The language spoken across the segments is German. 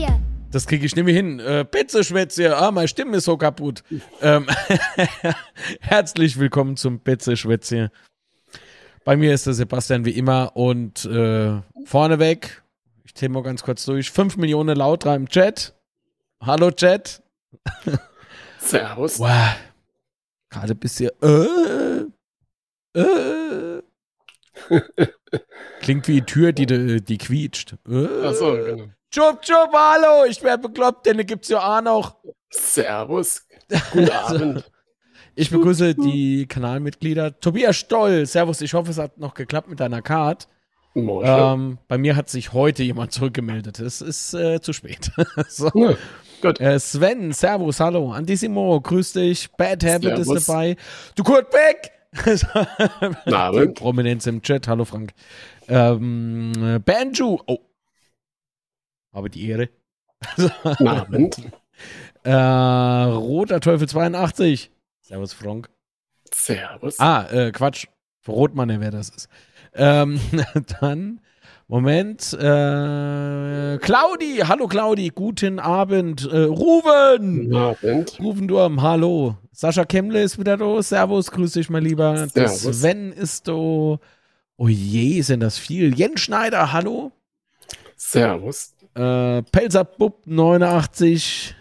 Betzeschwätzchen. Das kriege ich nicht mehr hin. Äh, Betzeschwätzchen. Ah, meine Stimme ist so kaputt. ähm, herzlich willkommen zum Betzeschwätzchen. Bei mir ist der Sebastian wie immer und äh, vorneweg, ich zähle mal ganz kurz durch, 5 Millionen Lauter im Chat. Hallo Chat. Servus. Wow. Gerade ein bisschen. Äh, äh. Klingt wie die Tür, die, die, quietscht. Äh. Achso, genau. Chup, chup, hallo, ich werde bekloppt, denn gibt's ja auch noch. Servus. Guten Abend. Ich begrüße die Kanalmitglieder. Tobias Stoll, Servus, ich hoffe, es hat noch geklappt mit deiner Card. Moin. Ähm, bei mir hat sich heute jemand zurückgemeldet. Es ist äh, zu spät. so. Ja, gut. Äh, Sven, Servus, hallo. Antissimo, grüß dich. Bad Habit Servus. ist dabei. Du Kurt Beck! Prominenz im Chat. Hallo Frank. Ähm, äh, Banjo. Oh. Habe die Ehre. Guten Abend. Äh, Roter Teufel 82. Servus Frank. Servus. Ah, äh, Quatsch. Rotmann, wer das ist. Ähm, dann, Moment. Äh, Claudi, hallo Claudi, guten Abend. Äh, Ruben! Guten Abend. Rufen Durm, hallo. Sascha Kemmle ist wieder da. Servus, grüß dich, mein Lieber. Der Servus. Sven ist da. Oh je, sind das viel. Jens Schneider, hallo. Servus. Äh, Pelzerbub 89.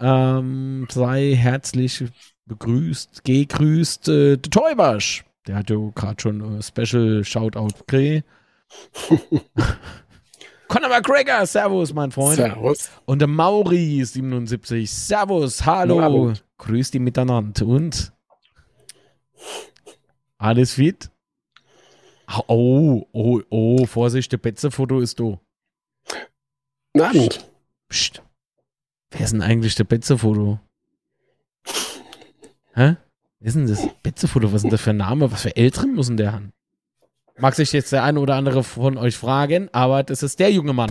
Ähm, sei herzlich begrüßt, gegrüßt. Äh, der Teubasch. Der hat ja gerade schon äh, Special Shoutout gekriegt. Conor McGregor, Servus, mein Freund. Servus. Und der Mauri 77. Servus, hallo. Abend. Grüß die miteinander. Und? Alles fit? Oh, oh, oh, Vorsicht, der Betze-Foto ist da. Guten Abend. Psst. Wer ist denn eigentlich der Betze-Foto? Hä? Wer ist denn das Betze-Foto? Was ist denn das für ein Name? Was für Älteren muss denn der haben? Mag sich jetzt der eine oder andere von euch fragen, aber das ist der junge Mann.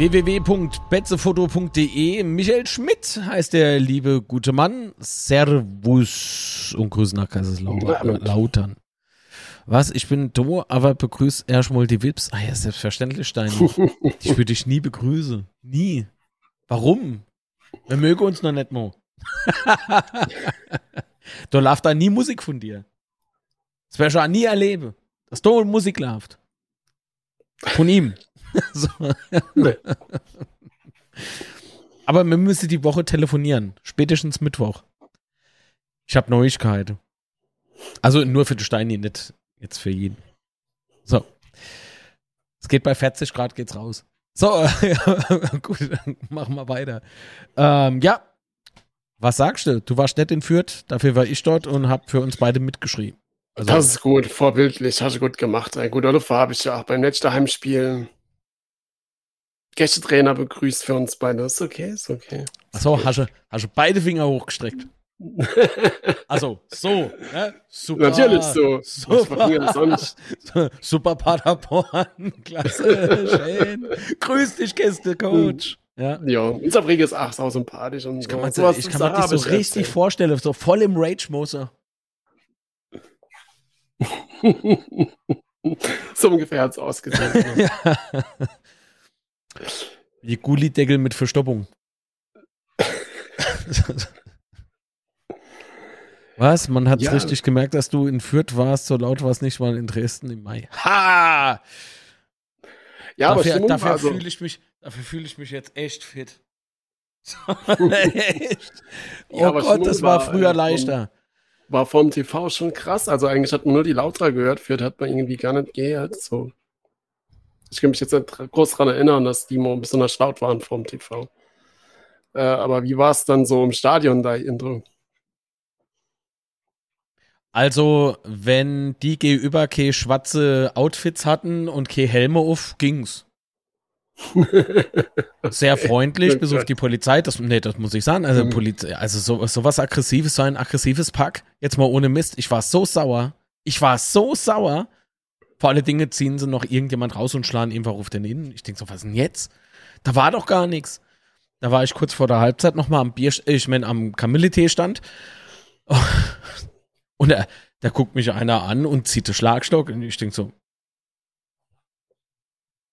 www.betzefoto.de Michael Schmidt heißt der liebe gute Mann. Servus und Grüße nach Kaiserslautern. Was? Ich bin do, aber begrüß erstmal die Wips. Ah ja, selbstverständlich, Steini. ich würde dich nie begrüßen. Nie. Warum? Wir mögen uns noch nicht mal. da läuft da nie Musik von dir. Das werde ich auch nie erleben. Dass da Musik läuft. Von ihm. so. Nee. Aber wir müssen die Woche telefonieren. Spätestens Mittwoch. Ich habe Neuigkeiten. Also nur für die Steini, nicht jetzt für jeden. So. Es geht bei 40 Grad geht's raus. So, gut, dann machen wir weiter. Ähm, ja. Was sagst du? Du warst nicht in Fürth, dafür war ich dort und hab für uns beide mitgeschrieben. Also, Das ist gut, vorbildlich, hast du gut gemacht. Ein guter Luft habe ich ja auch beim letzten Heimspiel. Gästetrainer begrüßt für uns beide. Ist okay, ist okay. Achso, hast du, hast du beide Finger hochgestreckt. Also, so, ne? Super. Natürlich so. Super. Super Paderborn. Klasse, schön. Grüß dich, Gäste-Coach. Ja. Ja, unser Brieg ist auch sau sympathisch. Und Ich kann, so. man, ich kann mir das so richtig erzählen. vorstellen, so voll im Rage-Mose. so ungefähr hat es ausgesehen. Ja. Wie Gullideckel mit Verstoppung. Was? Man hat Ja. richtig gemerkt, dass du in Fürth warst, so laut war es nicht mal in Dresden im Mai. Ha! ja, aber dafür Stimmung dafür war so. fühle ich mich, dafür fühle ich mich jetzt echt fit. echt. Oh Ja, aber Gott, das war war, früher äh, leichter. War vom TV schon krass. Also eigentlich hat man nur die Lautra gehört, Fürth hat man irgendwie gar nicht gehört. So. Ich kann mich jetzt nicht groß daran erinnern, dass die mal besonders laut waren vom TV. Äh, aber wie war es dann so im Stadion da, Intro? Also, wenn die gegenüber keine schwarze Outfits hatten und keine Helme auf, ging's. Sehr freundlich, bis auf die Polizei. Das, nee, das muss ich sagen. Also, Mhm. Polizei, also so, so was Aggressives, so ein aggressives Pack. Jetzt mal ohne Mist. Ich war so sauer. Ich war so sauer. Vor alle Dinge ziehen sie noch irgendjemand raus und schlagen einfach auf den Innen. Ich denke so, was ist denn jetzt? Da war doch gar nichts. Da war ich kurz vor der Halbzeit nochmal am Bier, ich meine am Kamillitee-Stand. Und da, da guckt mich einer an und zieht den Schlagstock und ich denke so,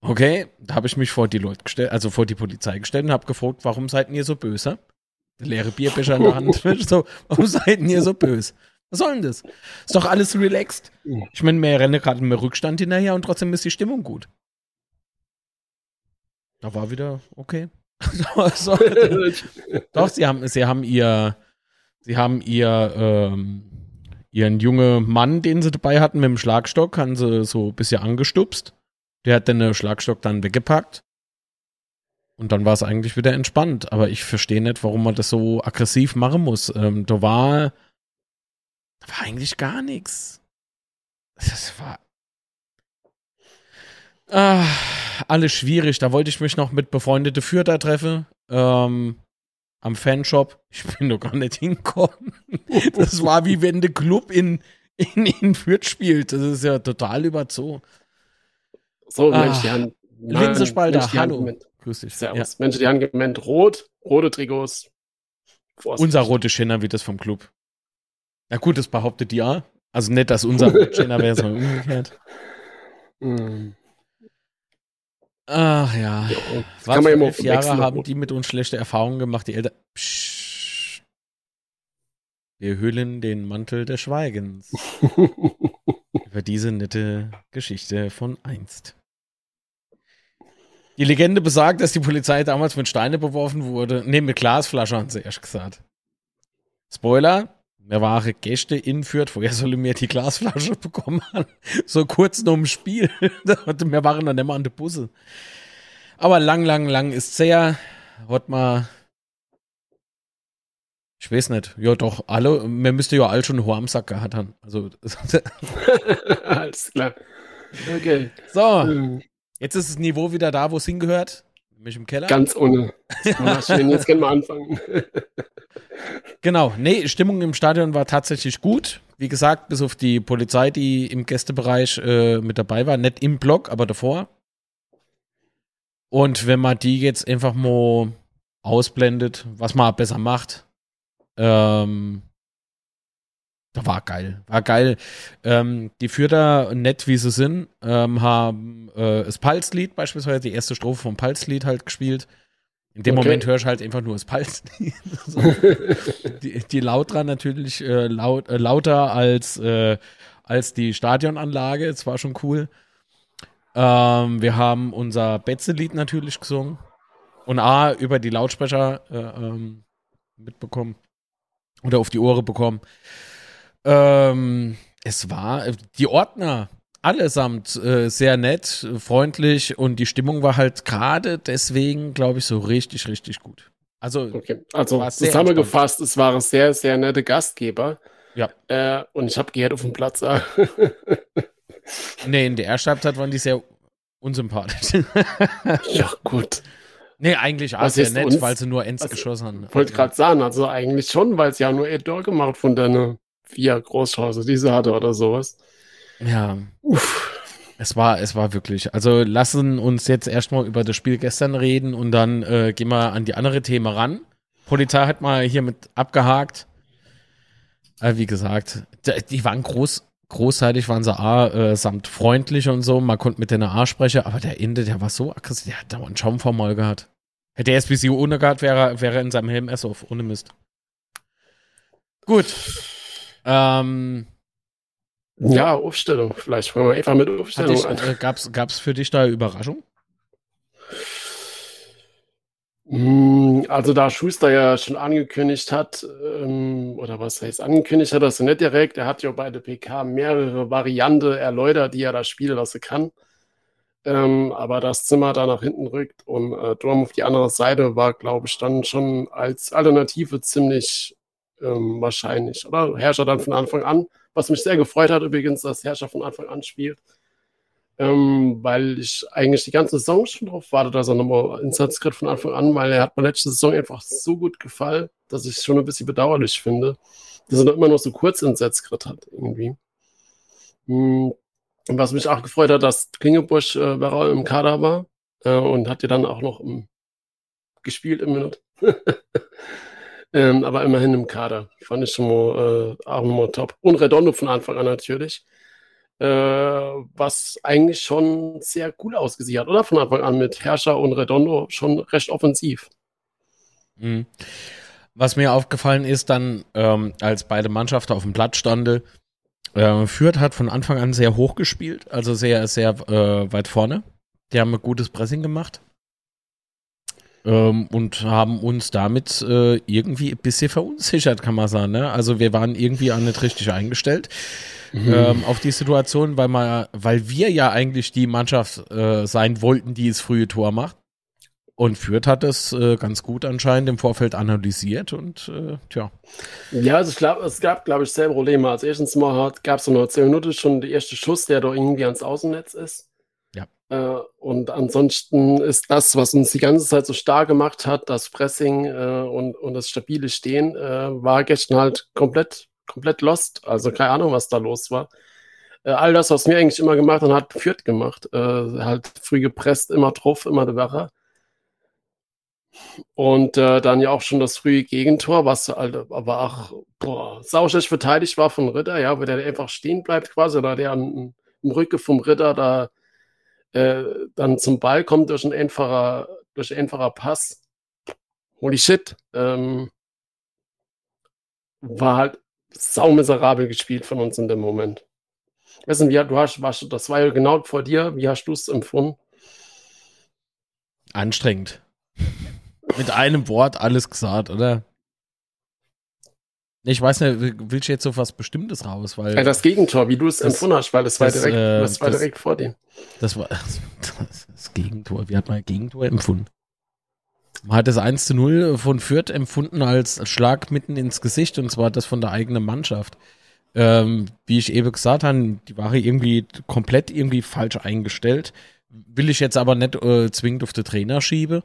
okay, da habe ich mich vor die Leute gestellt, also vor die Polizei gestellt und habe gefragt, warum seid ihr so böse? Leere Bierbecher in der Hand. so, warum seid ihr so böse? Was soll denn das? Ist doch alles relaxed. Ich meine, wir rennen gerade mit Rückstand hinterher und trotzdem ist die Stimmung gut. Da war wieder okay. doch, sie haben, sie haben ihr, sie haben ihr, ähm, ihren jungen Mann, den sie dabei hatten, mit dem Schlagstock, haben sie so ein bisschen angestupst. Der hat den Schlagstock dann weggepackt. Und dann war es eigentlich wieder entspannt. Aber ich verstehe nicht, warum man das so aggressiv machen muss. Ähm, da war, war eigentlich gar nichts. Das war ah, alles schwierig. Da wollte ich mich noch mit befreundete Fürther treffen. Ähm, am Fanshop. Ich bin doch gar nicht hingekommen. Das war wie wenn der Club in, in, in Fürth spielt. Das ist ja total überzogen. So, ah, Mensch, die Hand. Linsespalter, hallo. Grüß dich. Servus. Ja. Mensch, die haben gemeint rot, rote Trikots. Vorsicht. Unser rote Schinner wie das vom Club. Na gut, das behauptet ja. Also nicht, dass unser Schinner wäre, sondern umgekehrt. Mm. Ach ja. ja kann man immer Jahre haben die mit uns schlechte Erfahrungen gemacht, die Eltern. Psch. Wir hüllen den Mantel des Schweigens. über diese nette Geschichte von einst. Die Legende besagt, dass die Polizei damals mit Steine beworfen wurde. Ne, mit Glasflaschen haben sie erst gesagt. Spoiler, wir waren Gäste in Fürth, woher soll mir die Glasflasche bekommen haben? So kurz nur im Spiel. wir waren dann immer an der Busse. Aber lang, lang, lang ist sehr. Hat mal ich weiß nicht. Ja, doch, alle, man müsste ja alle schon einen am Sack gehabt haben. Also. Alles klar. Okay. So. Hm. Jetzt ist das Niveau wieder da, wo es hingehört. Mich im Keller. Ganz ohne. Schön, jetzt können wir anfangen. genau. Nee, Stimmung im Stadion war tatsächlich gut. Wie gesagt, bis auf die Polizei, die im Gästebereich äh, mit dabei war. Nicht im Block, aber davor. Und wenn man die jetzt einfach mal ausblendet, was man besser macht, ähm, da war geil. War geil. Ähm, die Fürther, nett wie sie sind, ähm, haben äh, das Pulslied beispielsweise, die erste Strophe vom Pulslied halt gespielt. In dem okay. Moment hörst du halt einfach nur das Pulslied. so. die, die Lautra natürlich äh, laut, äh, lauter als, äh, als die Stadionanlage. Es war schon cool. Ähm, wir haben unser Betze-Lied natürlich gesungen. Und A, über die Lautsprecher äh, ähm, mitbekommen oder auf die Ohren bekommen. Ähm, es war die Ordner allesamt äh, sehr nett, freundlich und die Stimmung war halt gerade deswegen, glaube ich, so richtig, richtig gut. Also, okay. also zusammengefasst, es waren sehr, sehr nette Gastgeber. Ja. Äh, und ich habe gehört auf dem Platz. nee, in der Halbzeit waren die sehr unsympathisch. ja, gut. Nee, eigentlich auch sehr nett, uns, weil sie nur Ends geschossen haben. Ich wollte gerade sagen, also eigentlich schon, weil sie ja nur Edor gemacht von deiner vier Großchance, die sie hatte oder sowas. Ja. Uff. Es war, es war wirklich. Also lassen uns jetzt erstmal über das Spiel gestern reden und dann äh, gehen wir an die andere Themen ran. Polizei hat mal hier mit abgehakt. Äh, wie gesagt, die waren groß, großseitig waren sie A, äh, samt freundlich und so. Man konnte mit denen A sprechen, aber der Ende, der war so aggressiv. Der hat dauernd Schaum vom Maul gehabt. Hätte er SBC ohne gehabt, wäre, wäre in seinem Helm S auf, ohne Mist. Gut. Ähm, ja, Aufstellung. Vielleicht fangen wir einfach mit Aufstellung an. Äh, gab's, gab's für dich da Überraschung? Hm, also da Schuster ja schon angekündigt hat, ähm, oder was heißt angekündigt hat, das nicht direkt, er hat ja bei der PK mehrere Varianten erläutert, die er da spielen lassen kann. Ähm, aber das Zimmer da nach hinten rückt und äh, Durm auf die andere Seite war, glaube ich, dann schon als Alternative ziemlich ähm, wahrscheinlich. Oder Herrscher dann von Anfang an, was mich sehr gefreut hat übrigens, dass Herrscher von Anfang an spielt ähm, weil ich eigentlich die ganze Saison schon drauf warte, dass er nochmal Einsatz kriegt von Anfang an, weil er hat mir letzte Saison einfach so gut gefallen, dass ich es schon ein bisschen bedauerlich finde, dass er noch immer noch so kurz Einsatzkrieg hat irgendwie. Hm. Und was mich auch gefreut hat, dass Klingebusch äh, im Kader war äh, und hat ja dann auch noch im gespielt im Minute. ähm, aber immerhin im Kader. Fand ich schon mal, äh, auch nochmal top. Und Redondo von Anfang an natürlich. Äh, was eigentlich schon sehr cool ausgesehen hat, oder? Von Anfang an mit Herrscher und Redondo schon recht offensiv. Mhm. Was mir aufgefallen ist, dann, ähm, als beide Mannschaften auf dem Platz standen, äh, Fürth hat von Anfang an sehr hoch gespielt, also sehr, sehr äh, weit vorne. Die haben ein gutes Pressing gemacht ähm, und haben uns damit äh, irgendwie ein bisschen verunsichert, kann man sagen. Ne? Also wir waren irgendwie auch nicht richtig eingestellt mhm. ähm, auf die Situation, weil, man, weil wir ja eigentlich die Mannschaft äh, sein wollten, die das frühe Tor macht. Und Fürth hat das äh, ganz gut anscheinend im Vorfeld analysiert und äh, tja. Ja, also ich glaube, es gab, glaube ich, selber Probleme. Als erstens mal gab es so nur 10 Minuten schon der erste Schuss, der doch irgendwie ans Außennetz ist. Äh, und ansonsten ist das, was uns die ganze Zeit so stark gemacht hat, das Pressing äh, und, und das stabile Stehen, äh, war gestern halt komplett, komplett lost. Also keine Ahnung, was da los war. Äh, all das, was mir eigentlich immer gemacht hat, hat Fürth gemacht. Äh, halt früh gepresst, immer drauf, immer der Wache. Und äh, dann ja auch schon das frühe Gegentor, was halt aber auch sauschlecht verteidigt war von Ritter, ja, wo der einfach stehen bleibt quasi, oder der am, im Rücken vom Ritter da äh, dann zum Ball kommt durch ein einfacher, durch ein einfacher Pass. Holy shit. Ähm, war halt saumiserabel gespielt von uns in dem Moment. Du, wie, du hast, warst, das war ja genau vor dir. Wie hast du es empfunden? Anstrengend. Mit einem Wort alles gesagt, oder? Ich weiß nicht, willst du jetzt so was Bestimmtes raus? Weil ja, das Gegentor, wie du es empfunden hast, weil es war, direkt, äh, das war das, direkt vor dir. Das war das, das Gegentor. Wie hat man Gegentor empfunden? Man hat das 1 zu 0 von Fürth empfunden als Schlag mitten ins Gesicht und zwar das von der eigenen Mannschaft. Ähm, wie ich eben gesagt habe, die war irgendwie komplett irgendwie falsch eingestellt. Will ich jetzt aber nicht äh, zwingend auf den Trainer schieben.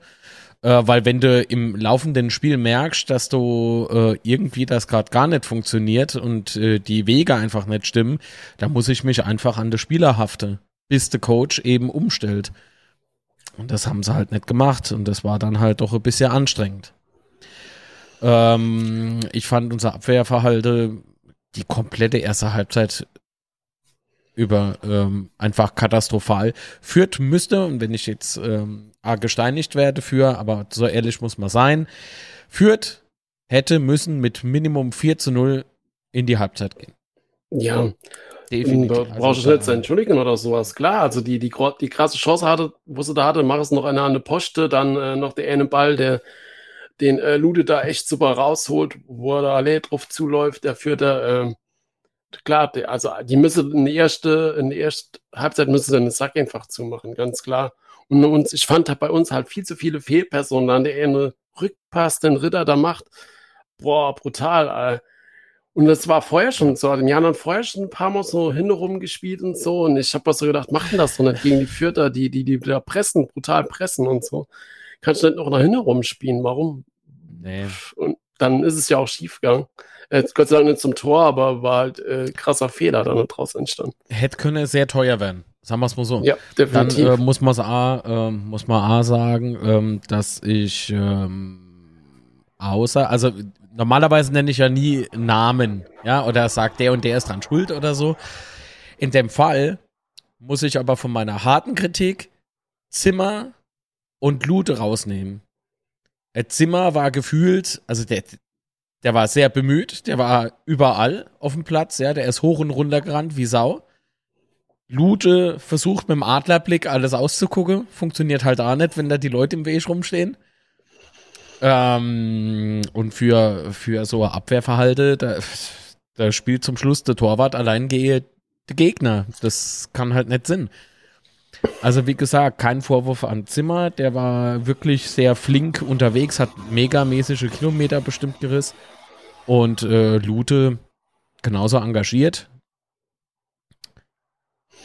Äh, weil wenn du im laufenden Spiel merkst, dass du äh, irgendwie das gerade gar nicht funktioniert und äh, die Wege einfach nicht stimmen, dann muss ich mich einfach an die Spieler haften, bis der Coach eben umstellt. Und das haben sie halt nicht gemacht und das war dann halt doch ein bisschen anstrengend. Ähm, ich fand unser Abwehrverhalten die komplette erste Halbzeit über ähm, einfach katastrophal. Führt müsste, und wenn ich jetzt ähm, gesteinigt werde für, aber so ehrlich muss man sein, führt hätte müssen mit Minimum 4 zu 0 in die Halbzeit gehen. Ja. Definitiv. Da brauchst also, du nicht zu entschuldigen oder sowas. Klar, also die, die, die krasse Chance hatte, wo sie da hatte, mach es noch eine an der Poste, dann äh, noch der eine Ball, der den äh, Lude da echt super rausholt, wo er da alle drauf zuläuft, der führt da, äh, klar, also die müssen in der ersten, in der ersten Halbzeit müssen sie den Sack einfach zumachen, ganz klar. Und uns, ich fand bei uns halt viel zu viele Fehlpersonen an der eine Rückpass den Ritter da macht. Boah, brutal. Ey. Und das war vorher schon so. Die haben dann vorher schon ein paar Mal so hinrum gespielt und so. Und ich habe mir so gedacht, machen das doch nicht gegen die Vierter, die, die, die da pressen, brutal pressen und so. Kannst du nicht noch nach hinten spielen? Warum? Nee. Und dann ist es ja auch schief gegangen. Äh, Gott sei Dank nicht zum Tor, aber war halt äh, krasser Fehler dann daraus entstanden. Hätte können sehr teuer werden. Sagen wir es mal so. Ja, definitiv. Dann äh, muss man A, äh, muss man A sagen, ähm, dass ich ähm, außer, also normalerweise nenne ich ja nie Namen, ja, oder sagt der und der ist dran schuld oder so. In dem Fall muss ich aber von meiner harten Kritik Zimmer und Lute rausnehmen. Zimmer war gefühlt, also der, der war sehr bemüht, der war überall auf dem Platz, ja, der ist hoch und runter gerannt wie Sau. Lute versucht mit dem Adlerblick alles auszugucken, funktioniert halt auch nicht, wenn da die Leute im Weg rumstehen. Ähm, und für, für so Abwehrverhalte, da, da spielt zum Schluss der Torwart allein gehe der Gegner. Das kann halt nicht Sinn. Also wie gesagt, kein Vorwurf an Zimmer, der war wirklich sehr flink unterwegs, hat megamäßige Kilometer bestimmt gerissen. Und äh, Lute genauso engagiert.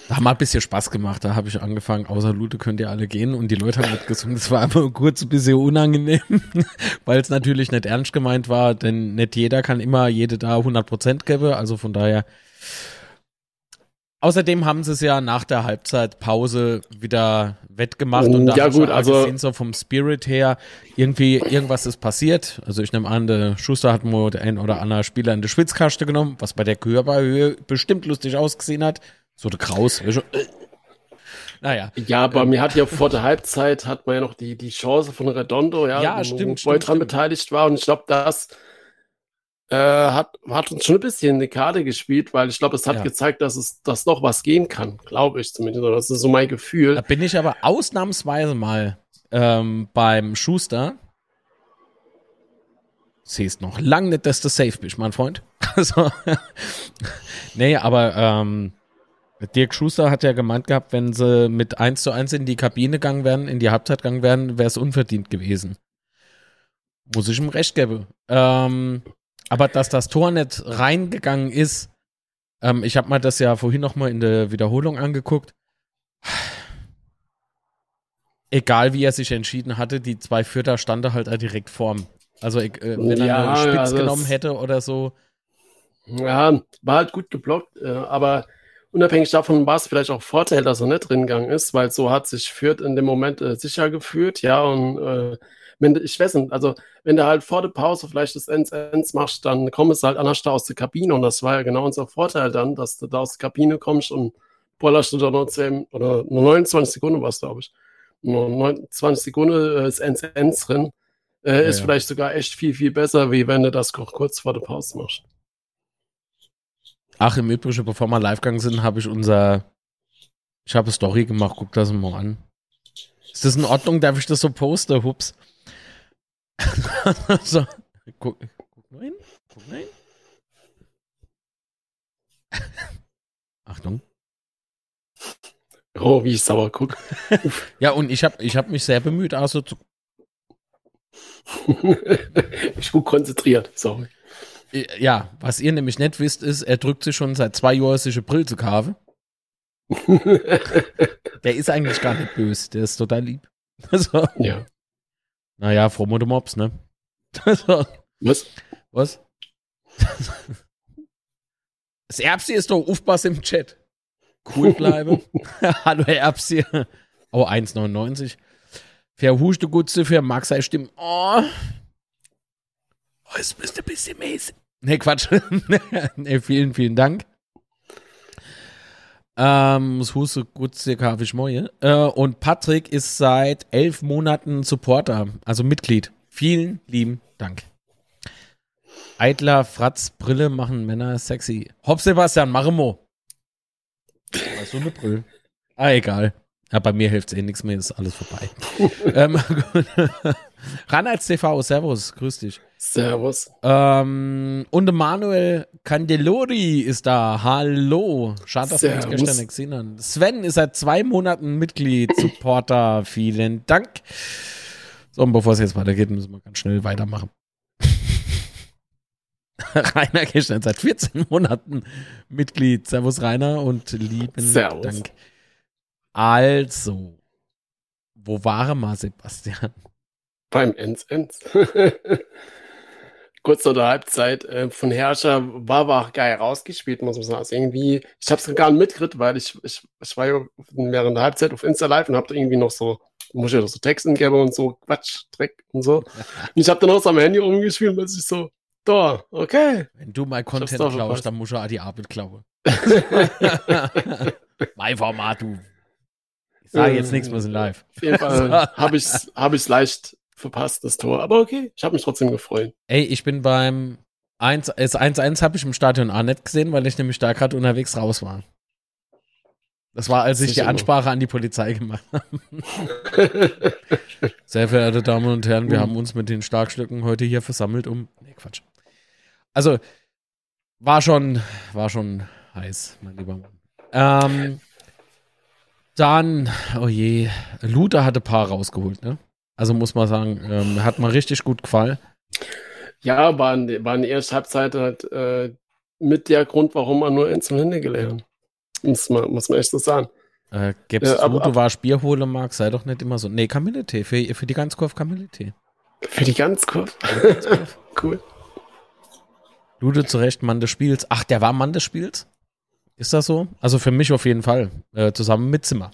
Da haben wir ein bisschen Spaß gemacht. Da habe ich angefangen, außer Lute könnt ihr alle gehen. Und die Leute haben mitgesungen. Das war aber kurz ein bisschen unangenehm, weil es natürlich nicht ernst gemeint war, denn nicht jeder kann immer jede da 100% geben. Also von daher Außerdem haben sie es ja nach der Halbzeitpause wieder wettgemacht und da Ja, gut, also- gesehen, so vom Spirit her, irgendwie, irgendwas ist passiert. Also ich nehme an, der Schuster hat wohl der ein oder andere Spieler in die Schwitzkaste genommen, was bei der Körperhöhe bestimmt lustig ausgesehen hat. So der Kraus. Naja. Ja, aber mir hat ja vor der Halbzeit hat man ja noch die, die Chance von Redondo, ja, Ja, wo stimmt, Boy stimmt, dran stimmt. beteiligt war. Und ich glaube, das äh, hat, hat uns schon ein bisschen eine Karte gespielt, weil ich glaube, es hat Ja. gezeigt, dass es dass noch was gehen kann, glaube ich zumindest. Oder Das ist so mein Gefühl. Da bin ich aber ausnahmsweise mal ähm, beim Schuster. Siehst noch lang nicht, dass du safe bist, mein Freund. Also, nee, aber ähm, Dirk Schuster hat ja gemeint gehabt, wenn sie mit 1 zu 1 in die Kabine gegangen wären, in die Halbzeit gegangen wären, wäre es unverdient gewesen. Muss ich ihm recht geben. Ähm, aber dass das Tor nicht reingegangen ist, ähm, ich habe mir das ja vorhin noch mal in der Wiederholung angeguckt. Egal wie er sich entschieden hatte, die zwei Vierter standen halt direkt vorm. Also äh, wenn er Ja, eine Spitz also genommen hätte oder so. Ja, war halt gut geblockt, äh, aber unabhängig davon war es vielleicht auch Vorteil, dass er nicht drin gegangen ist, weil so hat sich Fürth in dem Moment äh, sicher gefühlt, ja, und äh, wenn, ich weiß nicht, also wenn du halt vor der Pause vielleicht das 1-1 machst, dann kommst du halt anders da aus der Kabine und das war ja genau unser Vorteil dann, dass du da aus der Kabine kommst und bollerst du da noch 10 oder nur 29 Sekunden was, glaube ich. Nur 29 Sekunden äh, ist 1-1 drin. Äh, ist ja. vielleicht sogar echt viel, viel besser, wie wenn du das kurz vor der Pause machst. Ach, im Übrigen, bevor wir live gegangen sind, habe ich unser. Ich habe eine Story gemacht, guck das mal an. Ist das in Ordnung? Darf ich das so posten? Hups. so, guck, guck mal hin. Guck mal hin. Achtung. Oh, wie ich sauer gucke. Ja, und ich habe ich hab mich sehr bemüht, also zu, ich gucke konzentriert, sorry. Äh, Ja, was ihr nämlich nicht wisst, ist, er drückt sich schon seit zwei Jahren sich eine Brille zu kaufen. Der ist eigentlich gar nicht böse, der ist total lieb. Also, ja. Naja, fromme Mops, ne? Also, Was? was? Das Erbsi ist doch Aufpass im Chat. Cool bleibe. Hallo Erbsi. Oh, 1,99. Verhuschte Gutze für Max sei Stimmen. Oh. Oh, es müsste ein bisschen mäßig. Nee, Quatsch. nee, vielen, vielen Dank. Ähm, das Huste Gutze kaufe ich moje. Äh, und Patrick ist seit elf Monaten Supporter, also Mitglied. Vielen lieben Dank. Eitler, Fratz, Brille machen Männer sexy. Hopp, Sebastian, mach mo. Weißt du eine Brille? Ah, egal. Ja, bei mir hilft es eh nichts mehr, ist alles vorbei. ähm, gut. Ranalds TV, Servus, grüß dich. Servus. Ähm, und Manuel Candelori ist da. Hallo. Schade, dass wir uns Servus. gestern nicht gesehen haben. Sven ist seit zwei Monaten Mitglied, Supporter. Vielen Dank. So, und bevor es jetzt weitergeht, müssen wir ganz schnell weitermachen. Rainer gestern seit 14 Monaten Mitglied. Servus, Rainer, und lieben Servus. Dank. Also, wo waren wir, Sebastian? Beim Enz Enz. Kurz vor der Halbzeit äh, von Herrscher war war auch geil rausgespielt, muss man sagen. Also irgendwie, ich habe es gar nicht mitgekriegt, weil ich, ich, ich war ja während der Halbzeit auf Insta Live und habe irgendwie noch so, muss ich ja so Texten geben und so Quatsch, Dreck und so. Und ich habe dann auch so am Handy rumgespielt und ich so, da, okay. Wenn du mein Content klaust, dann musst du auch die Arbeit klauen. mein Format, du. Ich sage jetzt nichts, wir sind live. Auf jeden Fall habe ich es hab ich's leicht verpasst, das Tor. Aber okay, ich habe mich trotzdem gefreut. Ey, ich bin beim 1, das 1-1 habe ich im Stadion auch nicht gesehen, weil ich nämlich da gerade unterwegs raus war. Das war, als ich die. Ansprache an die Polizei gemacht habe. Sehr verehrte Damen und Herren, wir Mhm. haben uns mit den Starkstücken heute hier versammelt, um. Nee, Quatsch. Also, war schon, war schon heiß, mein lieber Mann. Ähm, dann, oh je, Luther hatte ein paar rausgeholt, ne? Also muss man sagen, ähm, hat mir richtig gut gefallen. Ja, war in, war in der ersten Halbzeit halt äh, mit der Grund, warum man nur eins zum Hände gelernt. Muss man, muss man echt so sagen. Äh, gib's Ja, zu, aber- du warst Bier holen mag, sei doch nicht immer so. Nee, Kamillentee, für, für die Ganzkurve Kamillentee. Für die ganz kurz. cool. Lude zu Recht Mann des Spiels. Ach, der war Mann des Spiels? Ist das so? Also für mich auf jeden Fall. Äh, zusammen mit Zimmer.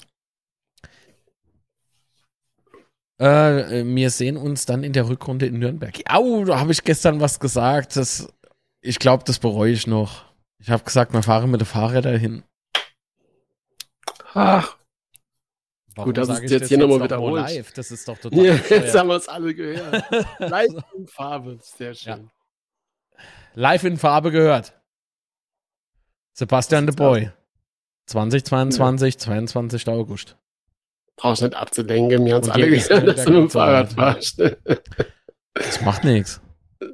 Äh, wir sehen uns dann in der Rückrunde in Nürnberg. Au, da habe ich gestern was gesagt. Das, ich glaube, das bereue ich noch. Ich habe gesagt, wir fahren mit der Fahrräder hin. Ach. Warum Gut, das ist jetzt hier nochmal wiederholt. Live? Das ist doch total. Ja, jetzt haben wir es alle gehört. Live in Farbe, sehr schön. Ja. Live in Farbe gehört. Sebastian de Boy. 2022, ja. 22. August. Brauchst nicht abzudenken, wir haben es alle gehört, dass du mit dem Fahrrad fahrst. Das macht nichts.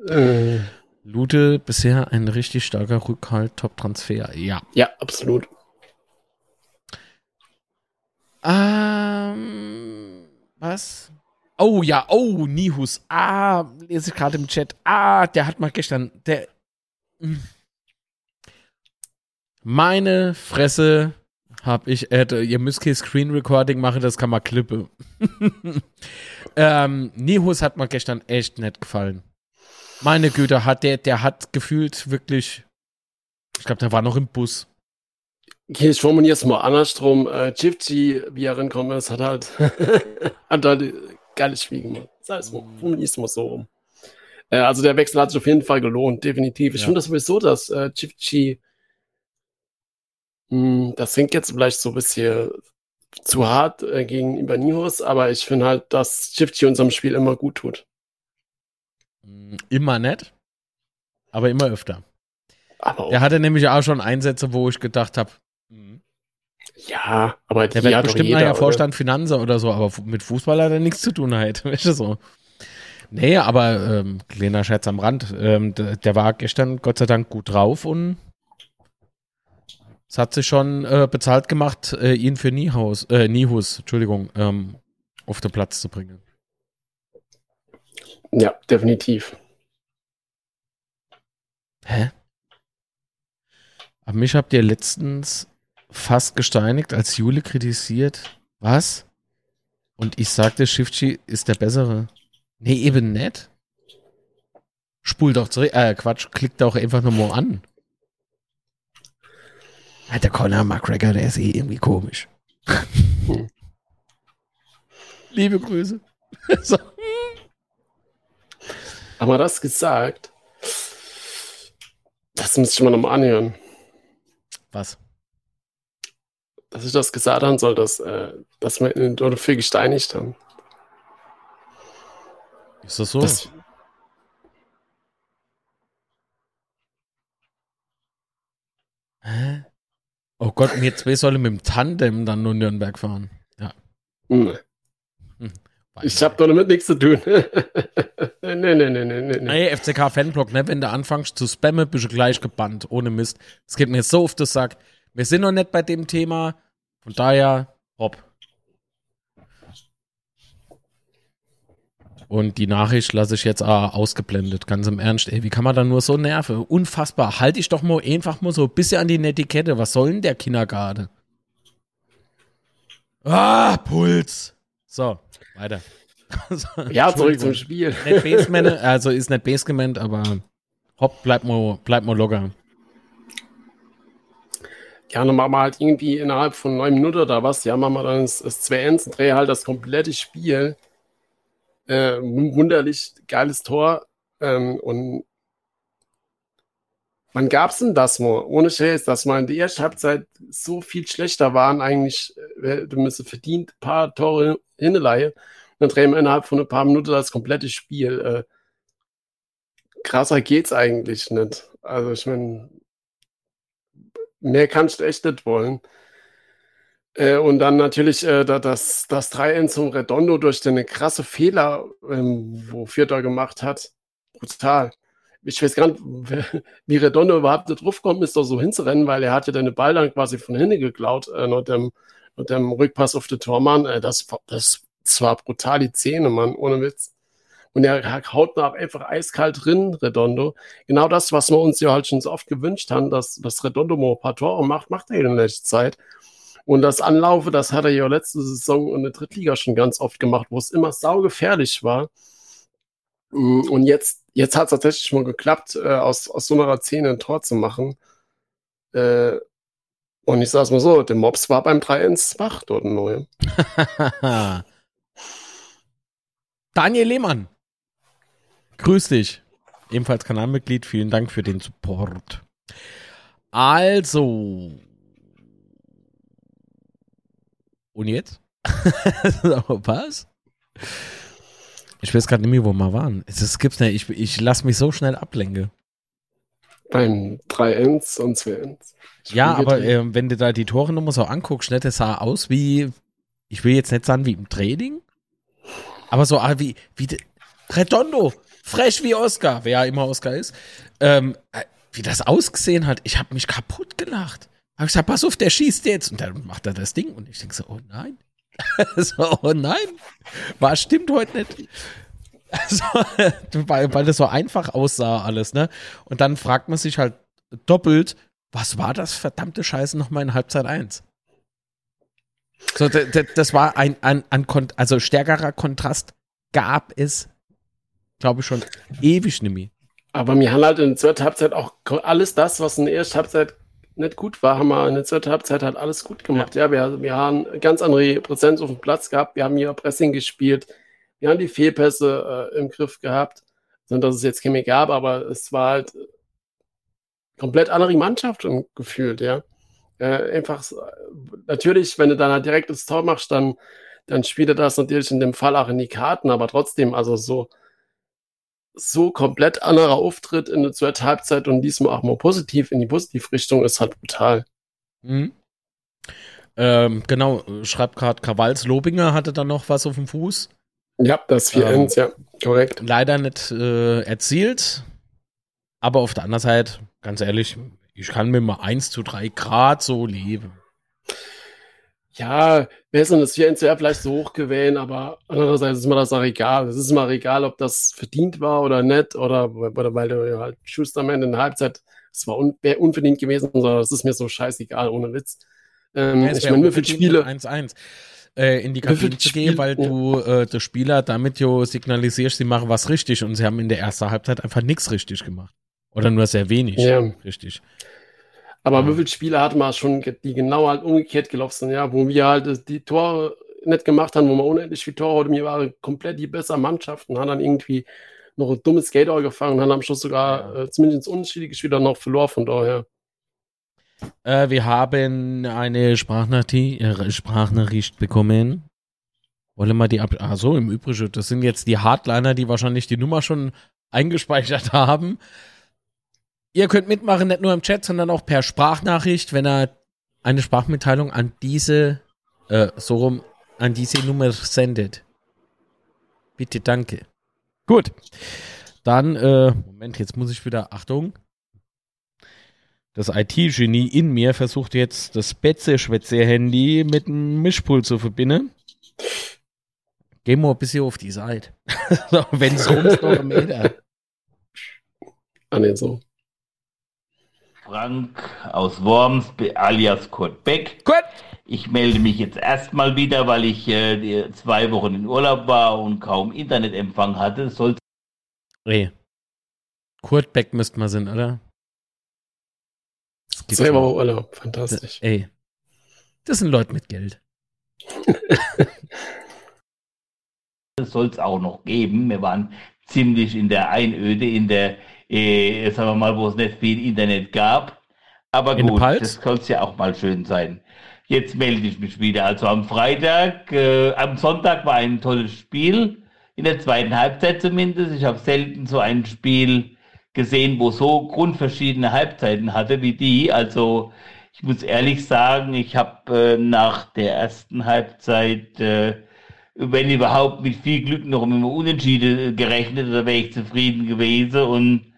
Äh. Lute bisher ein richtig starker Rückhalt, Top-Transfer. Ja. Ja, absolut. Ähm, was? Oh ja, oh, Nihus. Ah, lese ich gerade im Chat. Ah, der hat mal gestern, der. Hm. Meine Fresse hab ich, äh, ihr müsst kein Screen Recording machen, das kann man klippe. ähm, Nihus hat mir gestern echt nett gefallen. Meine Güte, hat der, der hat gefühlt wirklich, ich glaube, der war noch im Bus. Okay, ich formuliere es mal andersrum. Äh, Jifty, wie er reinkommen ist, hat halt, hat halt geiles Spiel gemacht. Sei es mal, formuliere es mal so rum. Äh, also der Wechsel hat sich auf jeden Fall gelohnt, definitiv. Ich ja. finde das sowieso, dass äh, hm, das klingt jetzt vielleicht so ein bisschen zu hart äh, gegenüber Nihos, aber ich finde halt, dass Jifty unserem Spiel immer gut tut. Hm, immer nett, aber immer öfter. Aber er hatte nämlich auch schon Einsätze, wo ich gedacht habe, ja, aber der wird bestimmt jeder, ja Vorstand Finanzen oder so, aber mit Fußball hat er nichts zu tun halt. Weißt du so. Nee, aber ähm, kleiner Scherz am Rand. Ähm, der, der, war gestern Gott sei Dank gut drauf und es hat sich schon äh, bezahlt gemacht, äh, ihn für Niehaus, äh, Niehus, Entschuldigung, ähm, auf den Platz zu bringen. Ja, definitiv. Hä? Aber mich habt ihr letztens fast gesteinigt, als Jule kritisiert. Was? Und ich sagte, Shifty ist der bessere. Nee, eben nicht. Spul doch zurück. Äh, Quatsch, klick doch einfach nur mal an. Der Conor McGregor, der ist eh irgendwie komisch. Liebe Grüße. so. Aber das gesagt, das müsste ich mal nochmal anhören. Was? dass ich das gesagt haben soll, dass, äh, dass wir ihn dafür gesteinigt haben. Ist das so? Das, Hä? Oh Gott, und jetzt zwei sollen mit dem Tandem dann nur Nürnberg fahren. Ja. Hm. Hm. Ich habe damit nichts zu tun. nee, nee, nee, nee, nee. Nee, FCK Fanblock, ne? Wenn du anfängst zu spammen, bist du gleich gebannt. Ohne Mist. Es geht mir so auf das Sack. Wir sind noch nicht bei dem Thema. Von daher, hopp. Und die Nachricht lasse ich jetzt auch ausgeblendet, ganz im Ernst. Ey, wie kann man da nur so nerven? Unfassbar. Halte ich doch mal einfach mal so ein bisschen an die Netiquette. Was soll denn der Kindergarten? Ah, Puls. So, weiter. ja, zurück zum Spiel. Nicht also ist nicht Base gemeint, aber hopp, bleib mal, bleib mal locker. Ja, dann machen wir halt irgendwie innerhalb von neun Minuten oder was, ja, machen wir dann das, das 2-1 und drehen halt das komplette Spiel. Äh, wunderlich geiles Tor. Ähm, und wann gab es denn das mal? Ohne Scheiß, dass wir in der ersten Halbzeit so viel schlechter waren, eigentlich, äh, du müsstest verdient ein paar Tore hinleihe. Dann drehen wir innerhalb von ein paar Minuten das komplette Spiel. Äh, krasser geht's eigentlich nicht. Also ich meine, mehr kannst du echt nicht wollen. Äh, und dann natürlich äh, das, das 3 zum Redondo durch den krasse Fehler, ähm, wo Vierter gemacht hat. Brutal. Ich weiß gar nicht, wie Redondo überhaupt nicht draufkommt, ist doch so hinzurennen, weil er hat ja den Ball dann quasi von hinten geklaut, äh, dem, dem Rückpass auf den Tormann. Äh, das, das, das war brutal die Zähne, Mann, ohne Witz. Und er haut nach einfach eiskalt drin, Redondo. Genau das, was wir uns ja halt schon so oft gewünscht haben, dass, dass Redondo mal ein paar Tore macht, macht er in letzter Zeit. Und das Anlaufe, das hat er ja letzte Saison in der Drittliga schon ganz oft gemacht, wo es immer saugefährlich war. Mm, und jetzt, jetzt hat es tatsächlich mal geklappt, äh, aus, aus so einer Szene ein Tor zu machen. Äh, Und ich sag's mal so, der Mops war beim 3-1 wach dort neu. Daniel Lehmann. Grüß dich. Ebenfalls Kanalmitglied. Vielen Dank für den Support. Also. Und jetzt? Was? Ich weiß gerade nicht mehr, wo wir waren. Es gibt's nicht. Ich, ich lasse mich so schnell ablenken. Beim 3-1 und 2-1. Ja, aber äh, wenn du da die Tore nochmal so anguckst, ne, das sah aus wie, ich will jetzt nicht sagen wie im Training, aber so ah, wie, wie Redondo, fresh wie Oscar, wer ja immer Oscar ist, ähm, äh, wie das ausgesehen hat, ich habe mich kaputt gelacht. Hab ich gesagt, pass auf, der schießt jetzt. Und dann macht er das Ding. Und ich denke so, oh nein. so, oh nein. Was stimmt heute nicht. Also, weil, weil das so einfach aussah alles, ne? Und dann fragt man sich halt doppelt, was war das verdammte Scheiße nochmal in Halbzeit 1? So, das war ein, ein, ein, also stärkerer Kontrast gab es, glaube ich, schon ewig nicht mehr. Aber wir haben halt in der zweiten Halbzeit auch alles das, was in der ersten Halbzeit nicht gut war, haben wir in der zweiten Halbzeit halt alles gut gemacht. Ja, ja wir, wir haben ganz andere Präsenz auf dem Platz gehabt, wir haben hier Pressing gespielt, wir haben die Fehlpässe äh, im Griff gehabt. Und dass es jetzt keine gab, aber es war halt komplett andere Mannschaft gefühlt, ja. Äh, einfach, natürlich, wenn du dann halt direkt das Tor machst, dann, dann spielt er das natürlich in dem Fall auch in die Karten, aber trotzdem, also so, so komplett anderer Auftritt in der zweiten Halbzeit und diesmal auch mal positiv in die Positivrichtung ist halt brutal. Mhm. Ähm, genau, schreibt gerade Krawals Lobinger hatte da noch was auf dem Fuß. Ja, das 4 ähm, ja, korrekt. Leider nicht äh, erzielt. Aber auf der anderen Seite, ganz ehrlich, ich kann mir mal 1 zu 3 Grad so leben. Ja, wäre es das 4 ins wäre vielleicht so hoch gewählen, aber andererseits ist mir das auch egal. Es ist mir egal, ob das verdient war oder nicht, oder, oder weil du halt Schuster am Ende in der Halbzeit, es war un, unverdient gewesen, sondern das ist mir so scheißegal, ohne Witz. Ähm, ja, ich meine, wie viele Spiele. 1-1 äh, in die Kabine zu gehen, weil du äh, der Spieler damit jo signalisierst, sie machen was richtig und sie haben in der ersten Halbzeit einfach nichts richtig gemacht. Oder nur sehr wenig ja. richtig. Aber ja. wie viele Spiele hatten wir schon, die genau halt umgekehrt gelaufen sind, ja, wo wir halt die Tore nicht gemacht haben, wo wir unendlich viele Tore hatten, wir waren komplett die bessere Mannschaft und haben dann irgendwie noch ein dummes Geld gefangen und haben am Schluss sogar ja. äh, zumindest unterschiedliche Spieler noch verloren, von daher. Äh, wir haben eine Sprachnachricht, äh, Sprachnachricht bekommen. Wollen wir die ab. Ah, so, im Übrigen, das sind jetzt die Hardliner, die wahrscheinlich die Nummer schon eingespeichert haben. Ihr könnt mitmachen, nicht nur im Chat, sondern auch per Sprachnachricht, wenn er eine Sprachmitteilung an diese, äh, so rum, an diese Nummer sendet. Bitte, danke. Gut. Dann, äh, Moment, jetzt muss ich wieder, Achtung. Das IT-Genie in mir versucht jetzt das Betze-Schwätze-Handy mit einem Mischpult zu verbinden. Gehen wir ein bisschen auf die Seite. Wenn es sonst noch ein Meter. Ah, nee, so. Frank aus Worms, alias Kurt Beck. Kurt! Ich melde mich jetzt erstmal wieder, weil ich äh, zwei Wochen in Urlaub war und kaum Internetempfang hatte. Soll hey. Kurt Beck müsste man sein, oder? Selber Urlaub, fantastisch. ey, das sind Leute mit Geld. das soll es auch noch geben. Wir waren ziemlich in der Einöde, in der äh, sagen wir mal, wo es nicht viel Internet gab. Aber In gut, das soll es ja auch mal schön sein. Jetzt melde ich mich wieder. Also am Freitag, äh, am Sonntag war ein tolles Spiel, in der zweiten Halbzeit zumindest. Ich habe selten so ein Spiel gesehen, wo so grundverschiedene Halbzeiten hatte wie die. Also ich muss ehrlich sagen, ich habe äh, nach der ersten Halbzeit, äh, wenn überhaupt mit viel Glück noch immer Unentschieden gerechnet, da wäre ich zufrieden gewesen. Und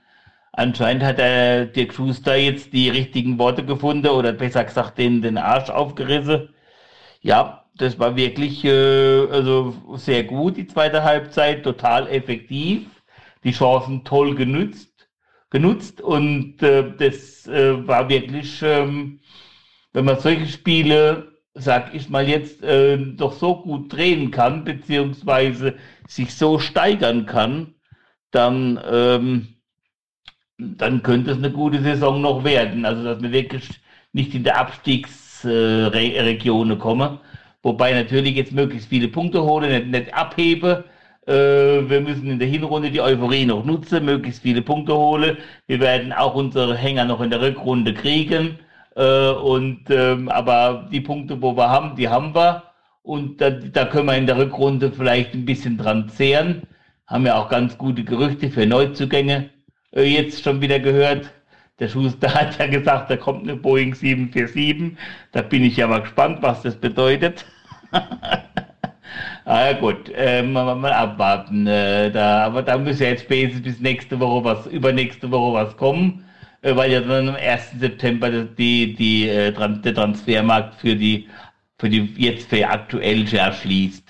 Anscheinend hat der Dirk Schuster jetzt die richtigen Worte gefunden oder besser gesagt den, den Arsch aufgerissen. Ja, das war wirklich äh, also sehr gut, die zweite Halbzeit, total effektiv, die Chancen toll genutzt, genutzt und äh, das äh, war wirklich, ähm, wenn man solche Spiele, sag ich mal jetzt, äh, doch so gut drehen kann, beziehungsweise sich so steigern kann, dann ähm, dann könnte es eine gute Saison noch werden. Also, dass wir wirklich nicht in der Abstiegsregionen komme. Wobei natürlich jetzt möglichst viele Punkte hole, nicht, nicht abhebe. Äh, wir müssen in der Hinrunde die Euphorie noch nutzen, möglichst viele Punkte hole. Wir werden auch unsere Hänger noch in der Rückrunde kriegen. Äh, und, ähm, aber die Punkte, wo wir haben, die haben wir. Und da, da können wir in der Rückrunde vielleicht ein bisschen dran zehren. Haben ja auch ganz gute Gerüchte für Neuzugänge jetzt schon wieder gehört. Der Schuster hat ja gesagt, da kommt eine Boeing 747. Da bin ich ja mal gespannt, was das bedeutet. ah ja gut, äh, mal, mal abwarten. Äh, da, aber da muss ja jetzt spätestens bis nächste Woche was, übernächste Woche was kommen, äh, weil ja dann am 1. September die, die, äh, der Transfermarkt für die, für die jetzt für aktuell Jahr schließt.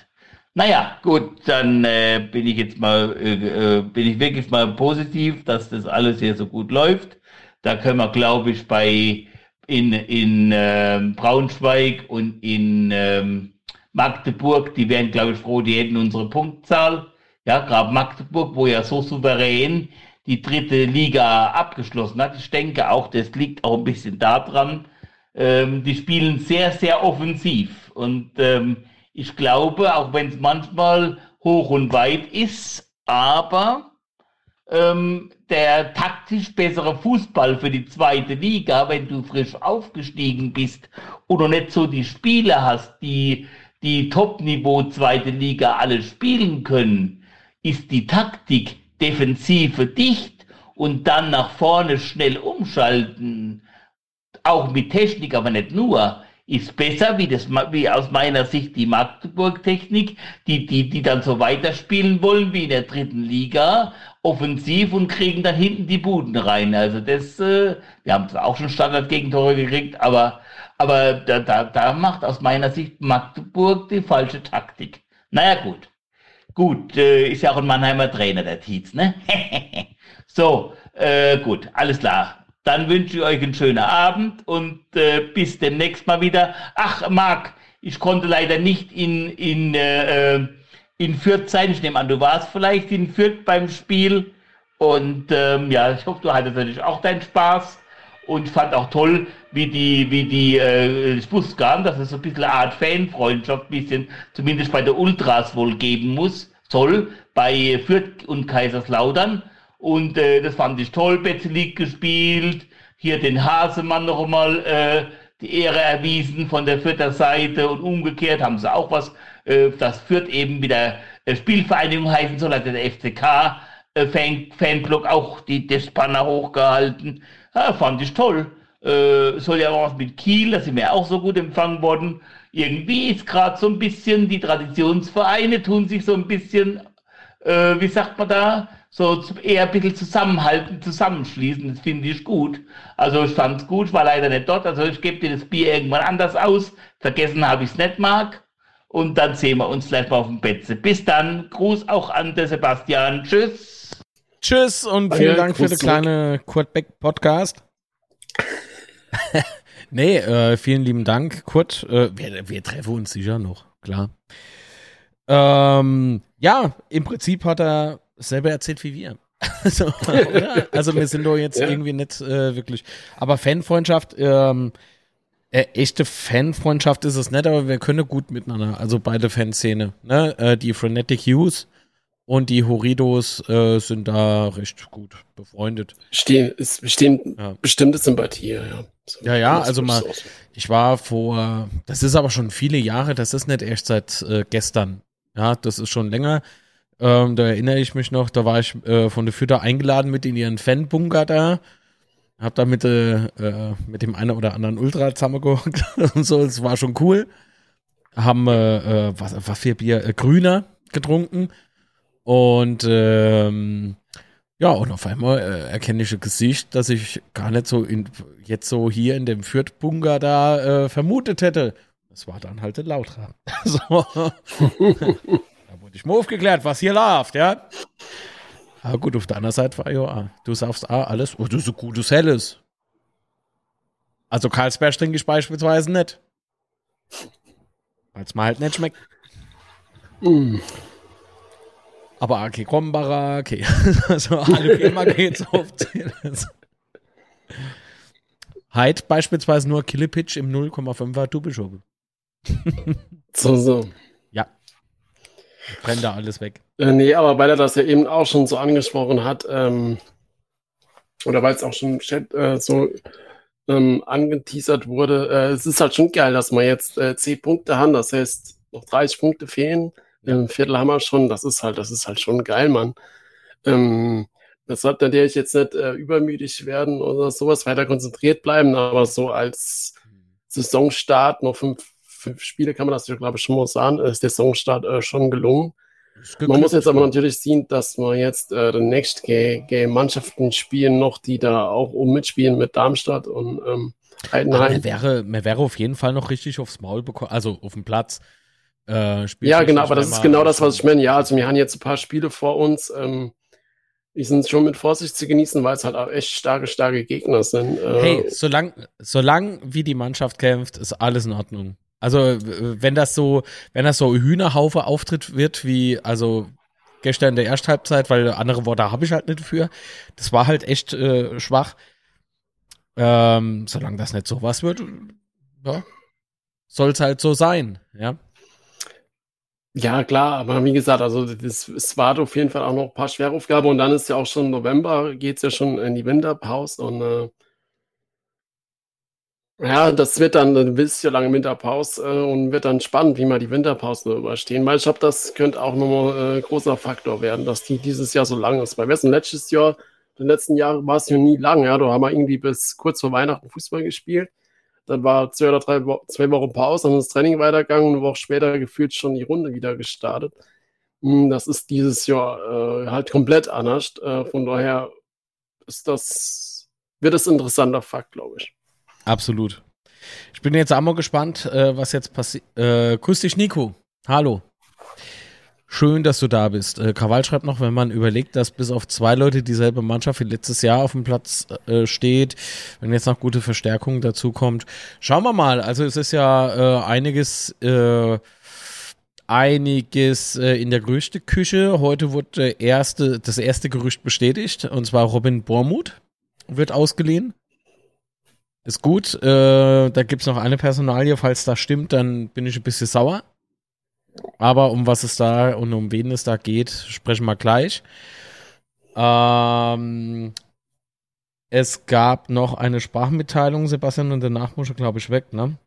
Naja, gut, dann äh, bin ich jetzt mal, äh, äh, bin ich wirklich mal positiv, dass das alles hier so gut läuft. Da können wir, glaube ich, bei in, in äh, Braunschweig und in ähm, Magdeburg, die wären, glaube ich, froh, die hätten unsere Punktzahl. Ja, gerade Magdeburg, wo ja so souverän die dritte Liga abgeschlossen hat. Ich denke auch, das liegt auch ein bisschen daran. Ähm, die spielen sehr, sehr offensiv. Und ähm, ich glaube, auch wenn es manchmal hoch und weit ist, aber ähm, der taktisch bessere Fußball für die zweite Liga, wenn du frisch aufgestiegen bist und noch nicht so die Spieler hast, die die Top-Niveau zweite Liga alle spielen können, ist die Taktik Defensive dicht und dann nach vorne schnell umschalten, auch mit Technik, aber nicht nur, ist besser, wie, das, wie aus meiner Sicht die Magdeburg-Technik, die, die, die dann so weiterspielen wollen wie in der dritten Liga, offensiv und kriegen dann hinten die Buden rein. Also das, äh, wir haben zwar auch schon Standard-Gegentore gekriegt, aber, aber da, da, da macht aus meiner Sicht Magdeburg die falsche Taktik. Naja, gut. Gut, äh, ist ja auch ein Mannheimer Trainer, der Tietz, ne? so, äh, gut, alles klar. Dann wünsche ich euch einen schönen Abend und äh, bis demnächst mal wieder. Ach, Marc, ich konnte leider nicht in, in, äh, äh, in Fürth sein. Ich nehme an, du warst vielleicht in Fürth beim Spiel. Und ähm, ja, ich hoffe, du hattest natürlich auch deinen Spaß und fand auch toll, wie die, wie die, äh, ich wusste gar dass es so ein bisschen eine Art Fanfreundschaft, bisschen, zumindest bei der Ultras wohl geben muss, soll, bei Fürth und Kaiserslautern. Und äh, das fand ich toll, Betzelik gespielt, hier den Hasemann noch einmal äh, die Ehre erwiesen von der Fürther Seite und umgekehrt haben sie auch was, äh, das Fürth eben wieder äh, Spielvereinigung heißen soll, hat der FCK äh, Fan, Fanblock auch die, das Banner hochgehalten. Ja, fand ich toll. Äh, soll ja auch was mit Kiel, da sind wir auch so gut empfangen worden. Irgendwie ist gerade so ein bisschen, die Traditionsvereine tun sich so ein bisschen, äh, wie sagt man da, so eher ein bisschen zusammenhalten, zusammenschließen. Das finde ich gut. Also ich fand es gut, war leider nicht dort. Also ich gebe dir das Bier irgendwann anders aus. Vergessen habe ich es nicht, Marc. Und dann sehen wir uns gleich mal auf dem Betze. Bis dann. Gruß auch an der Sebastian. Tschüss. Tschüss und vielen Dank für den kleinen Kurt Beck Podcast. nee, äh, vielen lieben Dank, Kurt. Äh, wir, wir treffen uns sicher noch, klar. Ähm, ja, im Prinzip hat er selber erzählt wie wir. Also, also wir sind doch jetzt ja. irgendwie nicht äh, wirklich. Aber Fanfreundschaft, ähm, äh, echte Fanfreundschaft ist es nicht, aber wir können gut miteinander. Also beide Fanszene. Ne? Äh, die Frenetic Hughes und die Horidos äh, sind da recht gut befreundet. Stehen, ist bestehen, ja. bestimmte Sympathie, ja. So, ja, ja, also mal, ich war vor, das ist aber schon viele Jahre, das ist nicht erst seit äh, gestern. Ja, das ist schon länger. Ähm, da erinnere ich mich noch, da war ich äh, von der Fütter eingeladen mit in ihren Fanbunker da. Hab da mit, äh, äh mit dem einen oder anderen Ultra zusammengehockt und so, es war schon cool. Haben äh, äh, was, was für Bier? Äh, Grüner getrunken. Und ähm, ja, und auf einmal äh, erkenne ich ein Gesicht, das ich gar nicht so in, jetzt so hier in dem Fürth-Bunker da äh, vermutet hätte. Das war dann halt der Lautra. so wurde ich mal aufgeklärt, was hier läuft, ja. Aber gut, auf der anderen Seite war ja, du sagst ah, alles, oh, du so gutes Helles. Also Karlsberg trinke ich beispielsweise nicht. Weil es mir halt nicht schmeckt. Mm. Aber okay, Krombacher, okay. also alle Thema geht's aufzählen. Heid beispielsweise nur Killepitch im 0,5er Double so, so. Ja. Brennt da alles weg. Äh, nee, aber weil er das ja eben auch schon so angesprochen hat, ähm, oder weil es auch schon äh, so ähm, angeteasert wurde, äh, es ist halt schon geil, dass wir jetzt äh, 10 Punkte haben, das heißt, noch 30 Punkte fehlen. Im Viertel haben wir schon, das ist halt, das ist halt schon geil, Mann. Ähm, das sollte natürlich jetzt nicht äh, übermütig werden oder sowas, weiter konzentriert bleiben, aber so als Saisonstart, noch fünf, fünf Spiele kann man das, glaube ich, schon mal sagen, ist der Saisonstart äh, schon gelungen. Man muss jetzt aber natürlich sehen, dass wir jetzt äh, die nächsten Mannschaften spielen noch, die da auch um mitspielen mit Darmstadt und ähm, Heidenheim. Man wäre, man wäre auf jeden Fall noch richtig aufs Maul bekommen, also auf dem Platz. Äh, ja, genau, aber das ist genau das, was ich meine. Ja, also wir haben jetzt ein paar Spiele vor uns. Ähm, die sind schon mit Vorsicht zu genießen, weil es halt auch echt starke, starke Gegner sind. Äh, hey, solange solang wie die Mannschaft kämpft, ist alles in Ordnung. Also, wenn das so, wenn das so Hühnerhaufe Auftritt wird, wie, also gestern in der Ersthalbzeit, weil andere Worte habe ich halt nicht für. Das war halt echt äh, schwach. Ähm, solange das nicht so was wird, ja, soll es halt so sein, ja. Ja, klar, aber wie gesagt, also das, es war auf jeden Fall auch noch ein paar Schweraufgaben und dann ist ja auch schon November, geht es ja schon in die Winterpause und äh, ja, das wird dann ein bisschen lange Winterpause äh, und wird dann spannend, wie wir die Winterpause überstehen. Weil ich glaube, das könnte auch nochmal äh, großer Faktor werden, dass die dieses Jahr so lang ist. Weil wir letztes Jahr, in den letzten Jahren war es ja nie lang. Ja, da haben wir irgendwie bis kurz vor Weihnachten Fußball gespielt. Dann war zwei oder drei Wo zwei Wochen Pause, dann ist das Training weitergegangen, eine Woche später gefühlt schon die Runde wieder gestartet. Hm, das ist dieses Jahr äh, halt komplett anders. Äh, von daher ist das, wird es ein interessanter Fakt, glaube ich. Absolut. Ich bin jetzt auch mal gespannt, äh, was jetzt passiert. Äh, grüß dich, Nico. Hallo. Schön, dass du da bist. Äh, Krawall schreibt noch, wenn man überlegt, dass bis auf zwei Leute dieselbe Mannschaft wie letztes Jahr auf dem Platz äh, steht, wenn jetzt noch gute Verstärkung dazu kommt. Schauen wir mal. Also es ist ja äh, einiges, äh, einiges äh, in der Gerüchteküche. Heute wurde erste, das erste Gerücht bestätigt, und zwar Robin Bormuth wird ausgeliehen. Ist gut. Äh, da gibt es noch eine Personalie. Falls das stimmt, dann bin ich ein bisschen sauer. Aber um was es da und um wen es da geht, sprechen wir gleich. Ähm, es gab noch eine Sprachmitteilung, Sebastian, und danach muss er, glaube ich, weg, ne?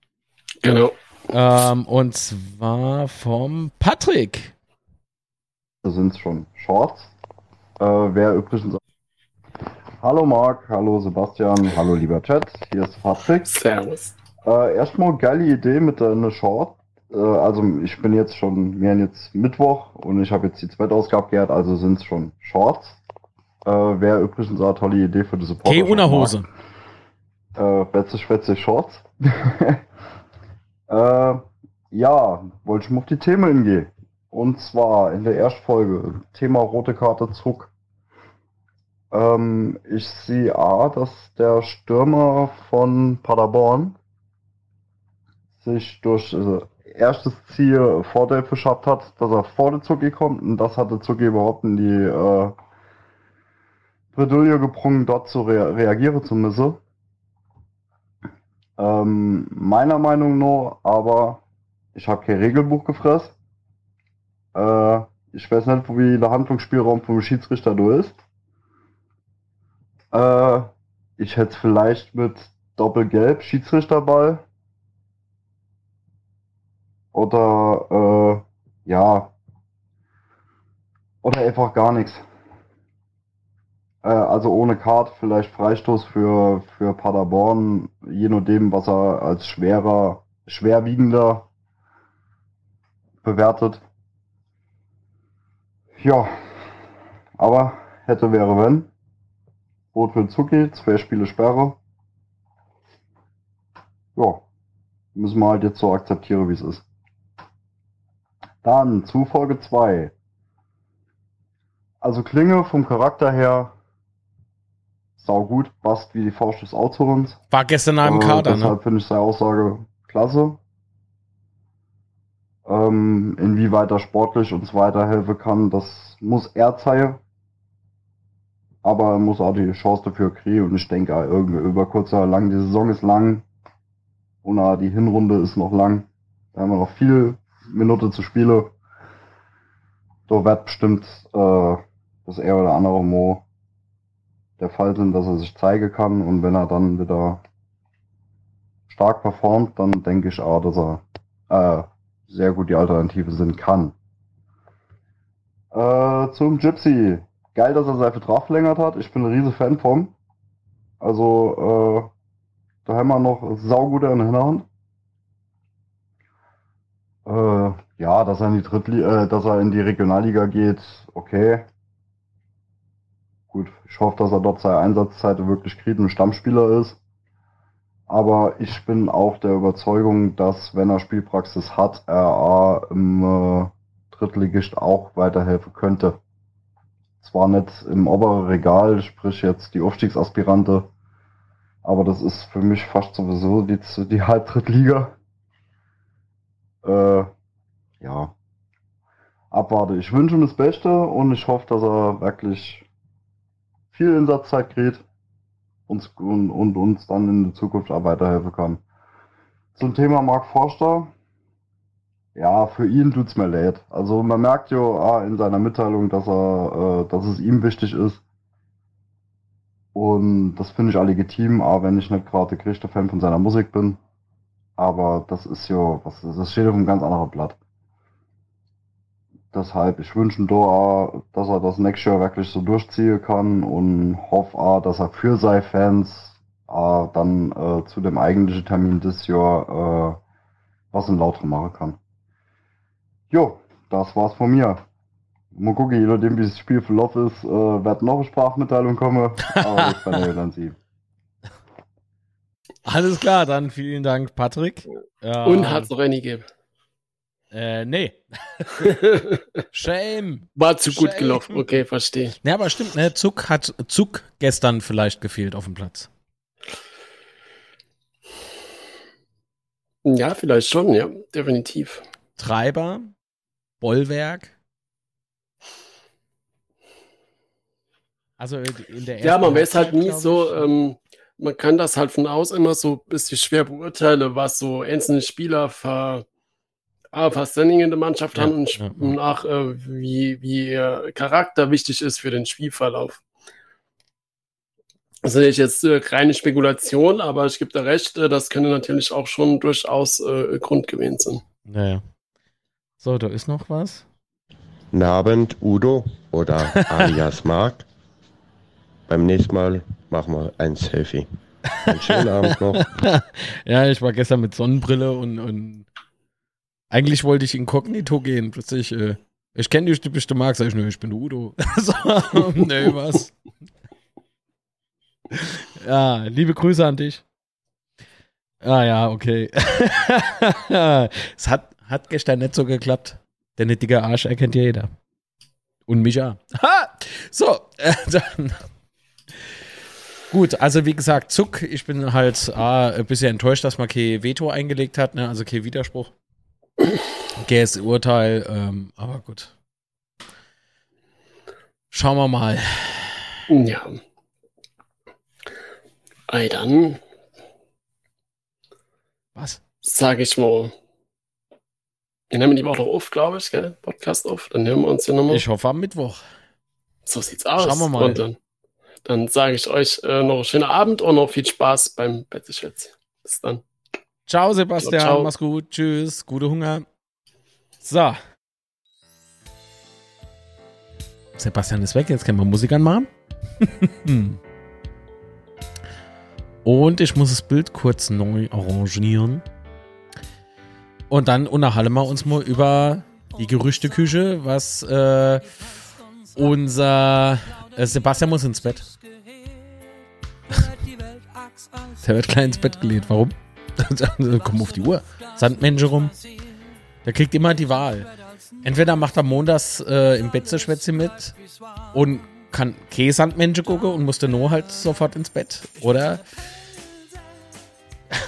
Genau. Ähm, und zwar vom Patrick. Da sind es schon Shorts. Äh, wer übrigens. Hallo Marc, hallo Sebastian, hallo lieber Chat, hier ist Patrick. Servus. Äh, erstmal geile Idee mit einer Short. Äh, also ich bin jetzt schon, wir haben jetzt Mittwoch und ich habe jetzt die zweite Ausgabe gehört, also sind es schon Shorts. Äh, Wäre übrigens eine tolle Idee für die Supporter. Geh ohne Hose. Äh, Betze, Schwätze, Shorts. äh, ja, wollte ich mal auf die Themen hingehen. Und zwar in der Erstfolge, Thema rote Karte Zuck. Ähm, ich sehe A, dass der Stürmer von Paderborn sich durch äh, erstes Ziel Vorteil verschafft hat, dass er vor der Zucki kommt und das hatte Zucki überhaupt in die äh, Bredouille gebrungen, dort zu rea reagieren zu müssen. Ähm, meiner Meinung nach, aber ich habe kein Regelbuch gefressen. Äh, ich weiß nicht, wie der Handlungsspielraum vom Schiedsrichter da ist. Äh, ich hätte vielleicht mit Doppelgelb Schiedsrichterball oder äh, ja. Oder einfach gar nichts. Äh, also ohne Kart, vielleicht Freistoß für, für Paderborn, je nachdem, was er als schwerer, schwerwiegender bewertet. Ja. Aber hätte, wäre, wenn. Rot für Zucki, zwei Spiele Sperre. Ja. Müssen wir halt jetzt so akzeptieren, wie es ist. Dann zu Folge 2. Also Klinge vom Charakter her sau gut, passt wie die Faust des Autorens. War gestern einem äh, Kader, deshalb ne? finde ich seine Aussage klasse. Ähm, inwieweit er sportlich uns weiterhelfen kann, das muss er zeigen. Aber er muss auch die Chance dafür kriegen und ich denke, irgendwie über kurzer lang, die Saison ist lang und die Hinrunde ist noch lang. Da haben wir noch viel Minute zu spielen. Da wird bestimmt äh, das er oder andere Mo der Fall sein, dass er sich zeigen kann und wenn er dann wieder stark performt, dann denke ich auch, dass er äh, sehr gut die Alternative sind kann. Äh, zum Gypsy. Geil, dass er seinen Vertrag verlängert hat. Ich bin ein riesen Fan von. Also, äh, da haben wir noch saugute in Hinterhand. Äh, ja, dass er in die Drittliga, äh, dass er in die Regionalliga geht, okay. Gut, ich hoffe, dass er dort seine Einsatzzeit wirklich kriegt und Stammspieler ist. Aber ich bin auch der Überzeugung, dass wenn er Spielpraxis hat, er im äh, Drittligist auch weiterhelfen könnte. Zwar nicht im oberen Regal, sprich jetzt die Aufstiegsaspirante, aber das ist für mich fast sowieso die, die Halbdrittliga. Äh, ja. Abwarte. Ich wünsche ihm das Beste und ich hoffe, dass er wirklich viel Einsatzzeit kriegt uns, und, und uns dann in der Zukunft auch weiterhelfen kann. Zum Thema Mark Forster. Ja, für ihn tut's mir leid. Also man merkt ja ah, in seiner Mitteilung, dass er, äh, dass es ihm wichtig ist. Und das finde ich auch legitim, auch wenn ich nicht gerade größter Fan von seiner Musik bin. Aber das ist ja, was, das steht auf einem ganz anderen Blatt. Deshalb, ich wünsche ihm da, dass er das nächste Jahr wirklich so durchziehen kann und hoffe auch, dass er für seine Fans äh, dann äh, zu dem eigentlichen Termin des Jahr äh, was in Lauter machen kann. Jo, das war's von mir. Mal gucken, je nachdem wie das Spiel verlaufen ist, äh, wird noch eine Sprachmitteilung kommen, aber das werden wir dann sehen. Alles klar, dann vielen Dank, Patrick. Und hat es noch eine gegeben. Äh, nee. Shame. War zu Shame. gut gelaufen, okay, verstehe. Ja, aber stimmt, ne? Zuck hat Zuck gestern vielleicht gefehlt auf dem Platz. Ja, vielleicht schon, ja, definitiv. Treiber, Bollwerk. Also in der ersten Ja, man weiß halt nie so, ähm, man kann das halt von außen immer so ein bisschen schwer beurteilen, was so einzelne Spieler ver ah, was Standing in der Mannschaft ja, haben und ja, nach, äh, wie, wie ihr Charakter wichtig ist für den Spielverlauf. Das ist jetzt äh, reine Spekulation, aber ich gebe da recht, äh, das könnte natürlich auch schon durchaus äh, Grund gewesen sein. Naja. So, da ist noch was. Guten Abend, Udo oder alias Marc. Beim nächsten Mal machen wir ein Selfie. Einen schönen Abend noch. ja, ich war gestern mit Sonnenbrille und, und eigentlich wollte ich inkognito gehen. Plötzlich, äh, ich kenne dich, du bist der Marc. Sag ich, nö, ich bin der Udo. so, nö, was? ja, liebe Grüße an dich. Ah ja, okay. es hat, hat gestern nicht so geklappt. Der nittige Arsch erkennt jeder. Und mich auch. Ha! So, äh, dann. Gut, also wie gesagt, Zuck, ich bin halt ah, ein bisschen enttäuscht, dass man kein Veto eingelegt hat, ne? also kein Widerspruch. Gäs Urteil, ähm, aber gut. Schauen wir mal. Ja. Ey, dann. Was? Sag ich mal. Wir nehmen die Woche auf, glaube ich, gell? Podcast auf. Dann hören wir uns ja nochmal. Ich hoffe am Mittwoch. So sieht's aus. Schauen wir mal. Und dann, dann sage ich euch äh, noch einen schönen Abend und noch viel Spaß beim Betteschwitz. Bis dann. Ciao, Sebastian. Ciao, ciao. Mach's gut. Tschüss. Gute Hunger. So. Sebastian ist weg. Jetzt können wir Musik anmachen. Und ich muss das Bild kurz neu arrangieren. Und dann unterhalten wir uns mal über die Gerüchteküche, was äh, unser äh, Sebastian muss ins Bett. Der wird gleich ins Bett gelegt. Warum? Komm auf die Uhr. Sandmensch rum. Der kriegt immer die Wahl. Entweder macht er montags äh, im Bett Schwätze mit und kann keine Sandmensch gucken und muss dann nur halt sofort ins Bett. Oder.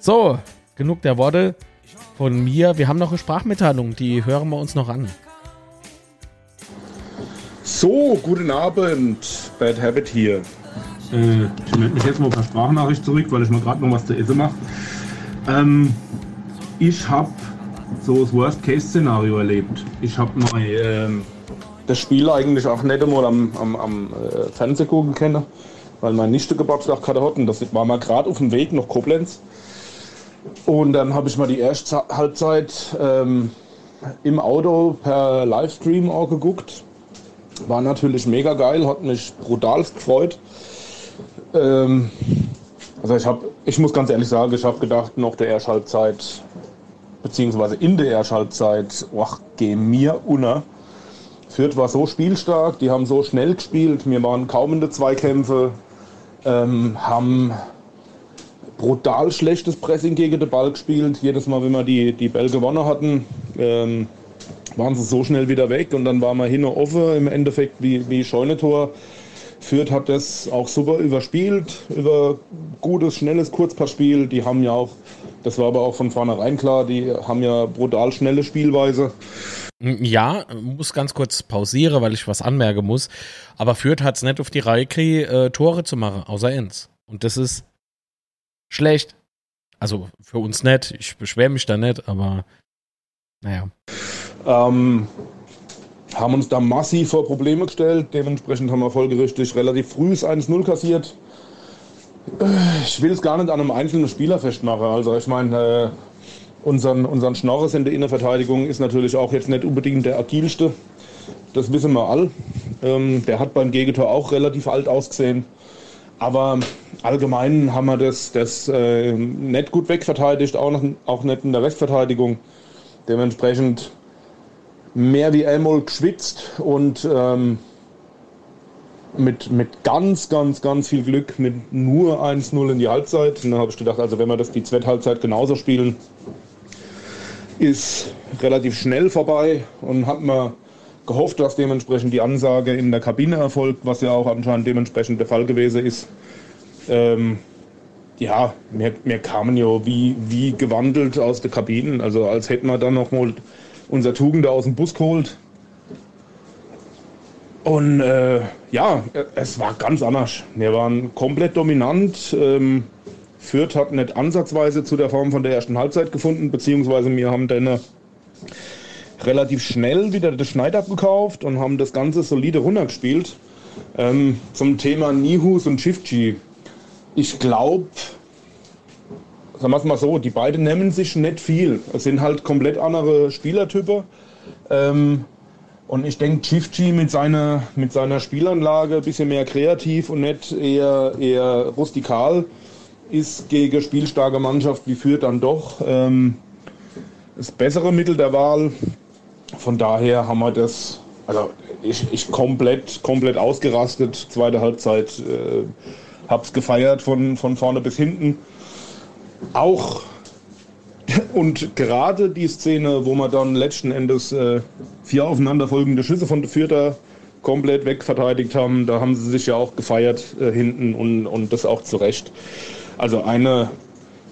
so, genug der Worte von mir. Wir haben noch eine Sprachmitteilung, die hören wir uns noch an. So, guten Abend, Bad Habit hier. Äh, ich melde mich jetzt mal per Sprachnachricht zurück, weil ich mal gerade noch was zu essen mache. Ähm, ich habe so das Worst-Case-Szenario erlebt. Ich habe mal ähm, das Spiel eigentlich auch nicht einmal am, am, am äh, Fernseh gucken können, weil mein Nichte Geburtstag hatte hatten. Das war mal gerade auf dem Weg nach Koblenz. Und dann habe ich mal die erste Halbzeit ähm, im Auto per Livestream auch geguckt. War natürlich mega geil, hat mich brutal gefreut. Ähm, also ich habe, ich muss ganz ehrlich sagen, ich habe gedacht, noch der Erschhalbzeit, beziehungsweise in der Erschhalbzeit, ach, geh mir unter. Fürth war so spielstark, die haben so schnell gespielt, wir waren kaum in den Zweikämpfe, ähm, haben brutal schlechtes Pressing gegen den Ball gespielt. Jedes Mal, wenn wir die, die Bälle gewonnen hatten, ähm, waren sie so schnell wieder weg und dann waren wir hin und offen im Endeffekt wie, wie Scheunetor. Fürth hat das auch super überspielt, über gutes, schnelles Kurzpassspiel. Die haben ja auch, das war aber auch von vornherein klar, die haben ja brutal schnelle Spielweise. Ja, muss ganz kurz pausieren, weil ich was anmerken muss. Aber Fürth hat es nicht auf die Reihe äh, Tore zu machen, außer Enz. Und das ist schlecht. Also für uns nicht. Ich beschwere mich da nicht, aber naja. Ähm, haben uns da massiv vor Probleme gestellt. Dementsprechend haben wir folgerichtig relativ früh 1-0 kassiert. Ich will es gar nicht an einem einzelnen Spieler festmachen. Also ich meine, äh, unseren, unseren Schnorres in der Innenverteidigung ist natürlich auch jetzt nicht unbedingt der agilste. Das wissen wir all. Ähm, der hat beim Gegentor auch relativ alt ausgesehen. Aber allgemein haben wir das, das äh, nicht gut wegverteidigt, auch, noch, auch nicht in der Restverteidigung. Dementsprechend mehr wie einmal geschwitzt und ähm, mit, mit ganz, ganz, ganz viel Glück mit nur 1-0 in die Halbzeit. Und dann habe ich gedacht, also wenn wir das die zweite Halbzeit genauso spielen, ist relativ schnell vorbei und hat man gehofft, dass dementsprechend die Ansage in der Kabine erfolgt, was ja auch anscheinend dementsprechend der Fall gewesen ist. Ähm, ja, wir, wir kamen ja wie, wie gewandelt aus der Kabine, also als hätten wir dann noch mal unser Tugende aus dem Bus geholt. Und äh, ja, es war ganz anders. Wir waren komplett dominant. Ähm, Fürth hat nicht ansatzweise zu der Form von der ersten Halbzeit gefunden, beziehungsweise wir haben dann relativ schnell wieder das Schneid abgekauft und haben das Ganze solide runtergespielt. Ähm, zum Thema Nihus und Shifty. Ich glaube, sagen wir es mal so, die beiden nehmen sich nicht viel. Es sind halt komplett andere Spielertypen. Ähm, und ich denke, Chifchi mit seiner, mit seiner Spielanlage ein bisschen mehr kreativ und nicht eher, eher rustikal ist gegen spielstarke Mannschaft wie führt dann doch ähm, das bessere Mittel der Wahl. Von daher haben wir das, also ich, ich komplett, komplett ausgerastet, zweite Halbzeit, äh, hab's gefeiert von, von vorne bis hinten auch und gerade die Szene, wo man dann letzten Endes äh, vier aufeinanderfolgende Schüsse von der Vierter komplett wegverteidigt haben, da haben sie sich ja auch gefeiert äh, hinten und, und das auch zu Recht. Also eine,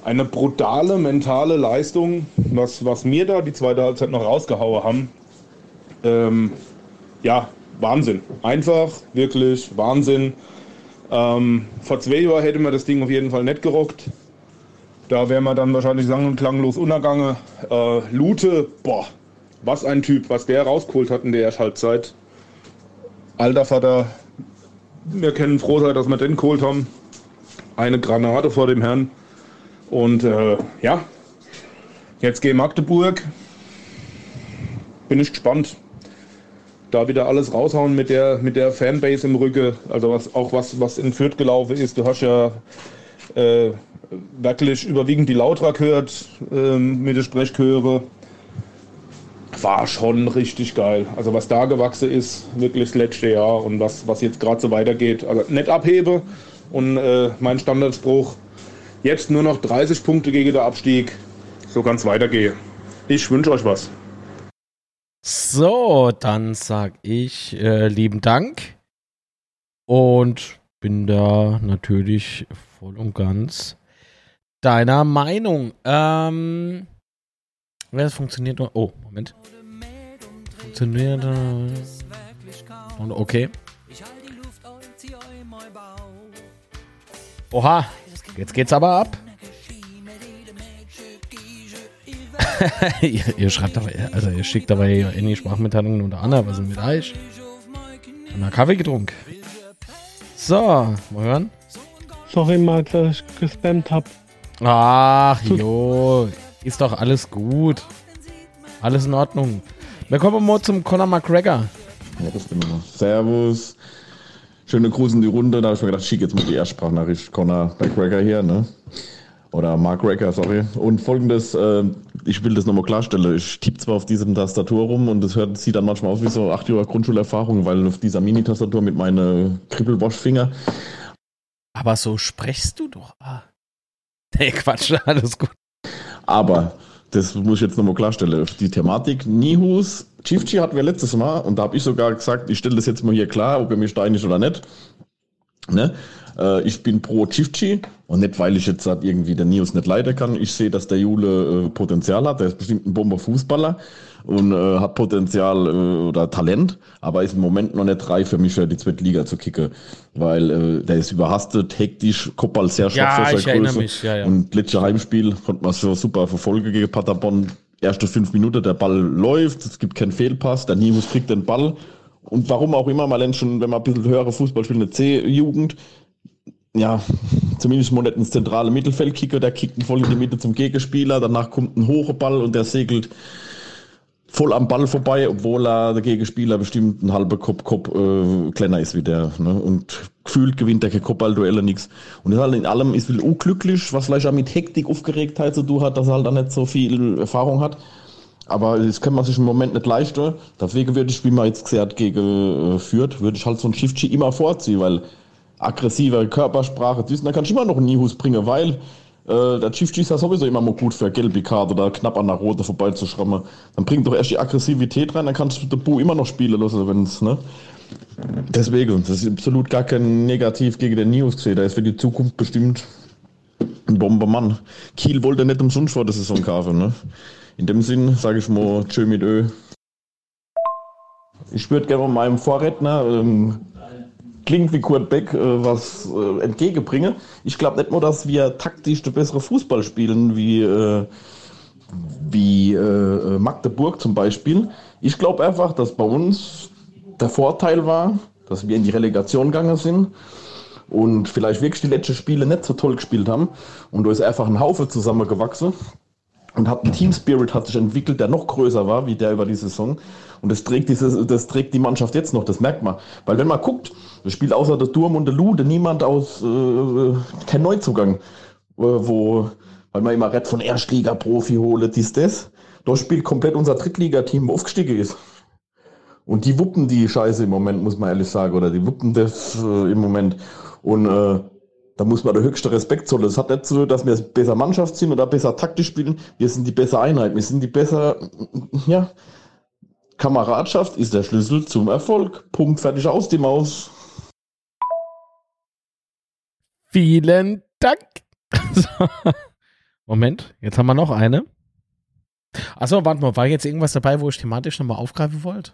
eine brutale mentale Leistung, was, was mir da die zweite Halbzeit noch rausgehauen haben. Ähm, ja, Wahnsinn. Einfach, wirklich Wahnsinn. Ähm, vor zwei Jahren hätte man das Ding auf jeden Fall nicht gerockt. Da wären wir dann wahrscheinlich sang- und klanglos untergange. Äh, Lute, boah, was ein Typ, was der rausgeholt hat in der Ersthalbzeit. Alter Vater, wir können froh sein, dass wir den geholt haben. Eine Granate vor dem Herrn. Und äh, ja, jetzt gehe Magdeburg. Bin ich gespannt. Da wieder alles raushauen mit der, mit der Fanbase im Rücken. Also was, auch was, was in Fürth gelaufen ist. Du hast ja äh, wirklich überwiegend die Lautra gehört ähm, mit der Sprechchöre. War schon richtig geil. Also was da gewachsen ist, wirklich das letzte Jahr und was, was jetzt gerade so weitergeht. Also nicht abhebe und äh, mein Standardspruch, jetzt nur noch 30 Punkte gegen den Abstieg, so ganz weitergehe. Ich wünsche euch was. So, dann sag ich äh, lieben Dank und bin da natürlich voll und ganz deiner Meinung. Ähm, das funktioniert noch. Oh, Moment. Funktioniert. Und okay. Oha, jetzt geht's aber ab. ihr, ihr, schreibt aber, also ihr schickt dabei in die Sprachmitteilungen unter was ist mit euch? Und einen Kaffee getrunken. So, mal hören. Sorry, Max, dass ich gespammt hab. Ach, jo, ist doch alles gut. Alles in Ordnung. Wir kommen mal zum Conor McGregor. Ja, das. Servus. Schöne Grüße in die Runde. Da habe ich mir gedacht, schick jetzt mal die Erstsprachnachricht. Conor McGregor hier, ne? Oder Mark Racker, sorry. Und folgendes, äh, ich will das nochmal klarstellen. Ich tippe zwar auf diesem Tastatur rum und es hört, sieht dann manchmal aus wie so acht Jahre Grundschulerfahrung, weil auf dieser Mini-Tastatur mit meinen Kribbelwaschfinger. Aber so sprechst du doch. Ah. Nee, Quatsch, alles gut. Aber, das muss ich jetzt nochmal klarstellen. Die Thematik Nihus, Chifchi hatten wir letztes Mal und da habe ich sogar gesagt, ich stelle das jetzt mal hier klar, ob er mir steinig oder nicht. Ne? Äh, ich bin pro Chifchi und nicht, weil ich jetzt irgendwie der Nios nicht leiden kann. Ich sehe, dass der Jule äh, Potenzial hat. Der ist bestimmt ein Bomber-Fußballer und äh, hat Potenzial äh, oder Talent, aber ist im Moment noch nicht reif für mich für die zweite Liga zu kicken, weil äh, der ist überhastet, hektisch, Kopfball sehr scharf ja, für Größe. Mich, ja, ja. Und letztes Heimspiel konnte man so super verfolgen gegen Paderborn. Erste fünf Minuten, der Ball läuft, es gibt keinen Fehlpass, der Nimus kriegt den Ball. Und warum auch immer, mal schon, wenn man ein bisschen höhere Fußball spielt, eine C-Jugend, ja, zumindest mal nicht ins zentrale Mittelfeld kicker, der kickt voll in die Mitte zum Gegenspieler, danach kommt ein hoher Ball und der segelt voll am Ball vorbei, obwohl er der Gegenspieler bestimmt ein halber Kopf, Kopf äh, kleiner ist wie der. Ne? Und gefühlt gewinnt der Kopfballduelle nichts. Und das halt in allem ist viel unglücklich, was vielleicht auch mit Hektik, Aufgeregtheit zu tun hat, dass er halt auch nicht so viel Erfahrung hat. Aber das kann man sich im Moment nicht leisten. Deswegen würde ich, wie man jetzt gesagt gegen äh, führt, würde ich halt so ein Shift immer vorziehen, weil aggressive Körpersprache, das, dann kannst du immer noch einen Nihus bringen, weil äh, der Chief ist ja sowieso immer mal gut für gelbe Karte oder knapp an der rote vorbeizuschrammen. Dann bringt doch erst die Aggressivität rein, dann kannst du den Bu immer noch spielen lassen, wenn es, ne? Deswegen, das ist absolut gar kein Negativ gegen den News gesehen. Der ist für die Zukunft bestimmt ein Bombermann. Kiel wollte nicht umsonst vor der Saison kaufen, ne? In dem Sinn sage ich mal, tschö mit Ö. Ich würde gerne meinem Vorredner ähm, klingt wie Kurt Beck äh, was äh, entgegenbringe. Ich glaube nicht nur, dass wir taktisch der bessere Fußball spielen wie, äh, wie äh, äh, Magdeburg zum Beispiel. Ich glaube einfach, dass bei uns der Vorteil war, dass wir in die Relegation gegangen sind und vielleicht wirklich die letzten Spiele nicht so toll gespielt haben. Und da ist einfach ein Haufe zusammengewachsen und hat ein Team Spirit hat sich entwickelt, der noch größer war wie der über die Saison. Und das trägt, dieses, das trägt die Mannschaft jetzt noch, das merkt man. Weil wenn man guckt, da spielt außer der Durm und der Lude niemand aus, äh, kein Neuzugang, äh, wo, weil man immer Red von Erstliga-Profi hole, dies, das. Da spielt komplett unser Drittligateam aufgestiegen ist. Und die wuppen die Scheiße im Moment, muss man ehrlich sagen, oder die wuppen das äh, im Moment. Und äh, da muss man der höchste Respekt zollen. Es hat nicht so, dass wir besser Mannschaft sind oder besser taktisch spielen. Wir sind die bessere Einheit. Wir sind die besser, ja, Kameradschaft ist der Schlüssel zum Erfolg. Punkt, fertig aus die Maus. Vielen Dank. Moment, jetzt haben wir noch eine. Achso, warte mal, war jetzt irgendwas dabei, wo ich thematisch nochmal aufgreifen wollte?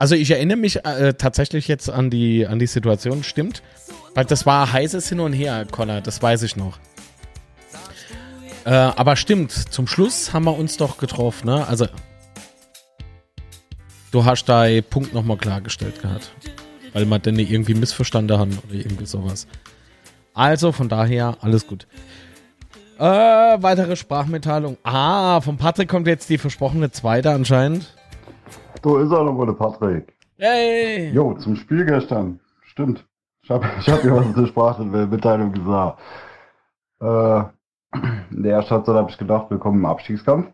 Also ich erinnere mich äh, tatsächlich jetzt an die, an die Situation, stimmt. Weil das war heißes Hin und Her, Connor, das weiß ich noch. Äh, aber stimmt, zum Schluss haben wir uns doch getroffen, ne? Also du hast deinen Punkt nochmal klargestellt gehabt. Weil man denn irgendwie missverstanden hat oder irgendwie sowas. Also von daher, alles gut. Äh, weitere Sprachmitteilung. Ah, von Patrick kommt jetzt die versprochene zweite anscheinend. Du ist er nochmal, der Patrick. Hey! Jo, zum Spiel gestern. Stimmt. Ich habe ich hab dir was zur Sprachmitteilung gesagt. Äh, in der ersten Halbzeit habe ich gedacht, wir kommen im Abstiegskampf.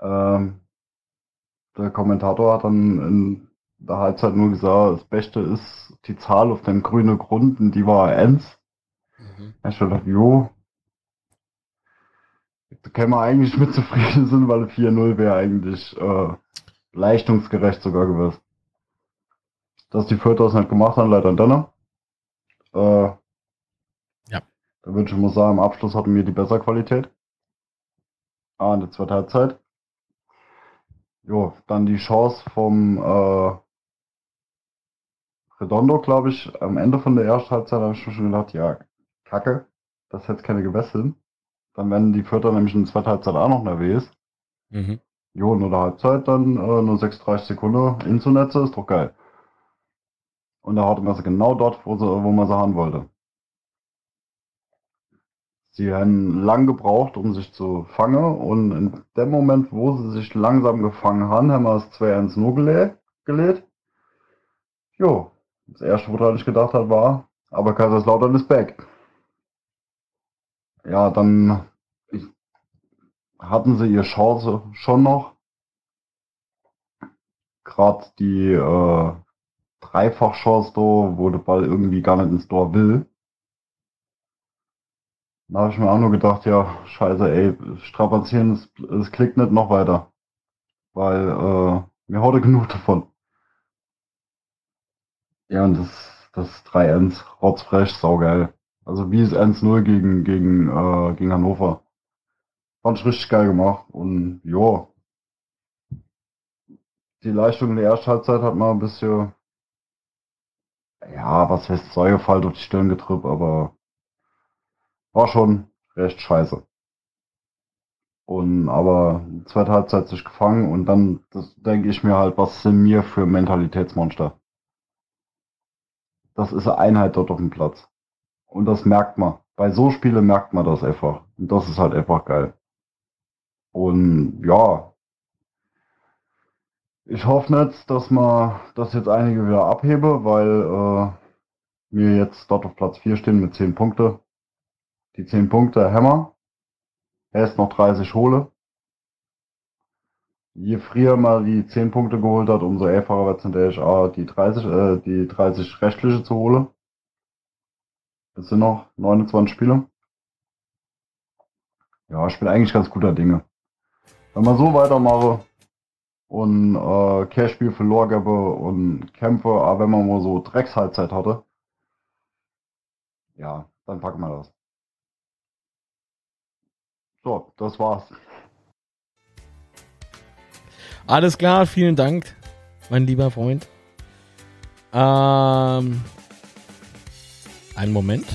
Ähm, der Kommentator hat dann in der Halbzeit nur gesagt, das Beste ist die Zahl auf dem grünen Grund und die war 1. Mhm. Ich dachte, jo, da können wir eigentlich mit zufrieden sein, weil 4-0 wäre eigentlich äh, leistungsgerecht sogar gewesen. Dass die Fürth das nicht gemacht haben, leider dann. Äh, ja. Da würde ich mal sagen, im Abschluss hatten wir die bessere Qualität. Ah, in der zweiten Halbzeit. jo, dann die Chance vom äh, Redondo, glaube ich, am Ende von der ersten Halbzeit habe ich schon gedacht, ja, kacke, das hätte keine gewesselt. Dann werden die Vierter nämlich in der zweiten Halbzeit auch noch nervös. Mhm. Jo, nur der Halbzeit dann äh, nur 36 Sekunden in zu Netze, ist doch geil. Und da hatte man sie genau dort, wo, sie, wo man sie haben wollte. Sie haben lang gebraucht, um sich zu fangen und in dem Moment, wo sie sich langsam gefangen haben, haben wir das 2-1 nur gelegt. Jo, das erste, woran ich gedacht habe, war, aber Kaiserslautern ist back. Ja, dann hatten sie ihre Chance schon noch. Gerade die äh, Dreifachchance da, wo der Ball irgendwie gar nicht ins Tor will. Da habe ich mir auch nur gedacht, ja, scheiße, ey, strapazieren, es, es klickt nicht noch weiter. Weil äh, mir heute genug davon. Ja, und das, das 3-1, rotzfrech, saugeil. Also wie es 1-0 gegen, gegen, äh, gegen Hannover. Fand ich richtig geil gemacht. Und ja, die Leistung in der ersten Halbzeit hat mal ein bisschen, ja, was heißt Säugefall durch die Stirn getrübt, aber war schon recht scheiße. Und aber zweite Halbzeit sich gefangen und dann denke ich mir halt, was sind mir für Mentalitätsmonster? Das ist eine Einheit dort auf dem Platz. Und das merkt man. Bei so Spielen merkt man das einfach. Und das ist halt einfach geil. Und ja, ich hoffe nicht, dass man das jetzt einige wieder abhebe, weil äh, wir jetzt dort auf Platz 4 stehen mit 10 Punkte. Die 10 Punkte Hammer. Er ist noch 30 hole. Je früher mal die 10 Punkte geholt hat, umso einfacher wird es hinterher auch die 30, äh, die 30 rechtliche zu holen. Es sind noch 29 Spiele. Ja, ich bin eigentlich ganz guter Dinge. Wenn man so weitermache und äh, Cash-Spiel verloren und Kämpfe, aber wenn man mal so Dreckshalbzeit hatte, ja, dann packen wir das. So, das war's. Alles klar, vielen Dank, mein lieber Freund. Ähm, einen Moment.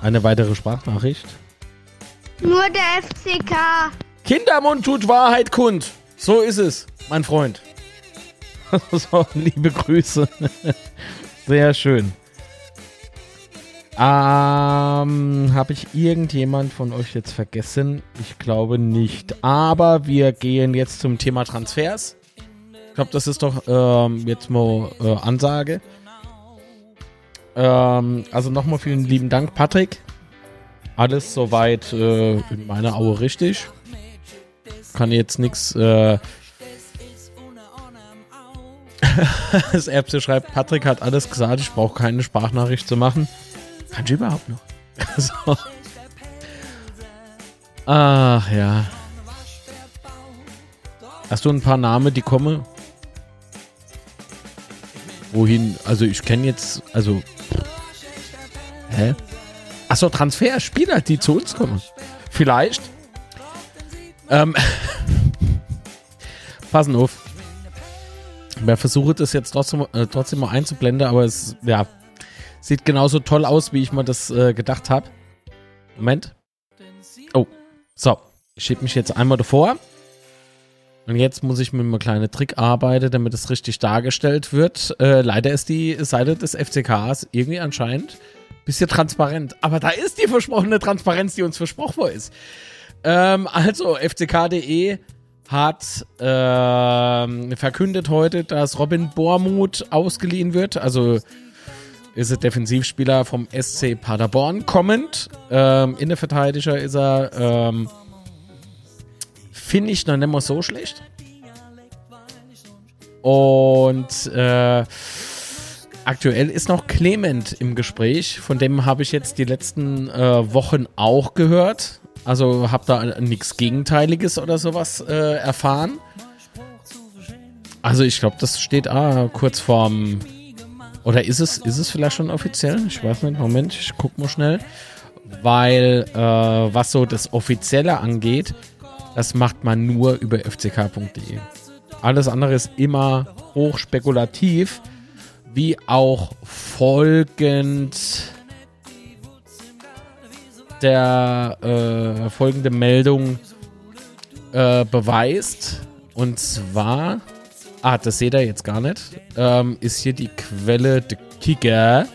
Eine weitere Sprachnachricht. Nur der FCK. Kindermund tut Wahrheit kund. So ist es, mein Freund. so, liebe Grüße. Sehr schön. Ähm, Habe ich irgendjemand von euch jetzt vergessen? Ich glaube nicht. Aber wir gehen jetzt zum Thema Transfers. Ich glaube, das ist doch ähm, jetzt mal äh, Ansage. Ähm, also nochmal vielen lieben Dank, Patrick. Alles soweit äh, in meiner Aue richtig. Kann jetzt nichts. Äh das Erbse schreibt, Patrick hat alles gesagt, ich brauche keine Sprachnachricht zu machen. Kann ich überhaupt noch? so. Ach ja. Hast du ein paar Namen, die kommen? Wohin? Also ich kenne jetzt, also. Hä? Achso, Transferspieler, die zu uns kommen. Vielleicht. Ähm. Passen auf. Ich versuche das jetzt trotzdem, äh, trotzdem mal einzublenden, aber es, ja, Sieht genauso toll aus, wie ich mir das äh, gedacht habe. Moment. Oh, so. Ich schiebe mich jetzt einmal davor. Und jetzt muss ich mit einem kleinen Trick arbeiten, damit es richtig dargestellt wird. Äh, leider ist die Seite des FCKs irgendwie anscheinend ein bisschen transparent. Aber da ist die versprochene Transparenz, die uns versprochen ist. Ähm, also, fck.de hat äh, verkündet heute, dass Robin Bormuth ausgeliehen wird. Also ist er Defensivspieler vom SC Paderborn kommend. Ähm, Innenverteidiger ist er, ähm, finde ich noch nicht mal so schlecht. Und äh, aktuell ist noch Clement im Gespräch. Von dem habe ich jetzt die letzten äh, Wochen auch gehört. Also habe da nichts Gegenteiliges oder sowas äh, erfahren. Also ich glaube, das steht ah, kurz vorm oder ist es, ist es vielleicht schon offiziell? Ich weiß nicht. Moment, ich guck mal schnell. weil äh, was so das Offizielle angeht, das macht man nur über fck.de. Alles andere ist immer hoch spekulativ, wie auch folgend der äh, folgende Meldung äh, beweist. Und zwar, ah, das seht ihr jetzt gar nicht, ähm, ist hier die Quelle de Kicker.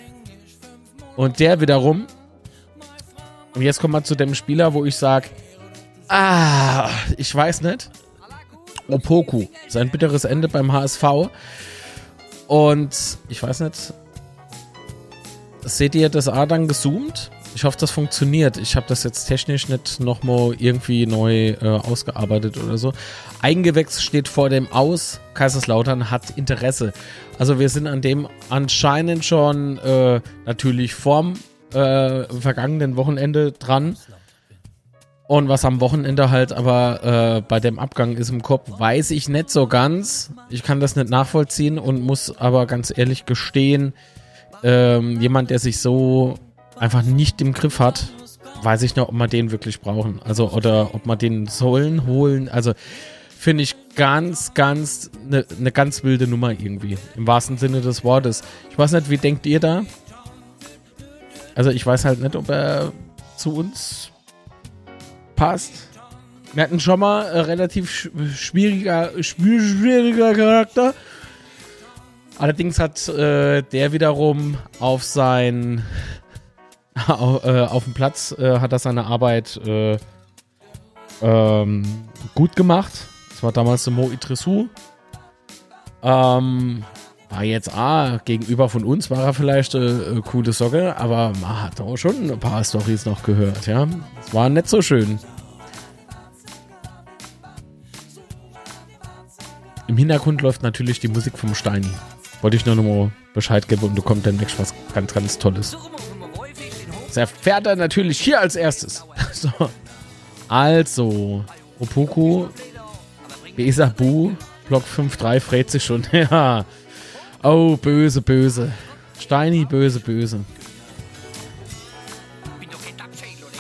Und der wiederum, und jetzt kommt man zu dem Spieler, wo ich sage, ah, ich weiß nicht. Opoku, sein bitteres Ende beim HSV. Und ich weiß nicht, seht ihr das A dann gezoomt? Ich hoffe, das funktioniert. Ich habe das jetzt technisch nicht nochmal irgendwie neu äh, ausgearbeitet oder so. Eingewechselt steht vor dem Aus. Kaiserslautern hat Interesse. Also wir sind an dem anscheinend schon äh, natürlich vorm äh, vergangenen Wochenende dran. Und was am Wochenende halt aber äh, bei dem Abgang ist im Kopf, weiß ich nicht so ganz. Ich kann das nicht nachvollziehen und muss aber ganz ehrlich gestehen, ähm, jemand, der sich so einfach nicht im Griff hat, weiß ich nicht, ob wir den wirklich brauchen. Also, oder ob wir den sollen holen. Also, finde ich ganz, ganz, eine ne ganz wilde Nummer irgendwie. Im wahrsten Sinne des Wortes. Ich weiß nicht, wie denkt ihr da? Also, ich weiß halt nicht, ob er zu uns passt. Wir hatten schon mal äh, relativ schwieriger, schwieriger Charakter. Allerdings hat äh, der wiederum auf sein auf, äh, auf dem Platz äh, hat er seine Arbeit äh, ähm, gut gemacht. Das war damals der Mo Idrissou. Ähm, war jetzt, ah, gegenüber von uns war er vielleicht eine äh, coole Socke, aber man hat auch schon ein paar Stories noch gehört, ja. Es war nicht so schön. Im Hintergrund läuft natürlich die Musik vom Steini. Wollte ich nur noch mal Bescheid geben und du kommt dann was ganz, ganz Tolles. Das erfährt er natürlich hier als erstes. so. Also, Opoku, Besabu, Block 5-3 fragt sich schon. ja. Oh, böse, böse. Steini, böse, böse.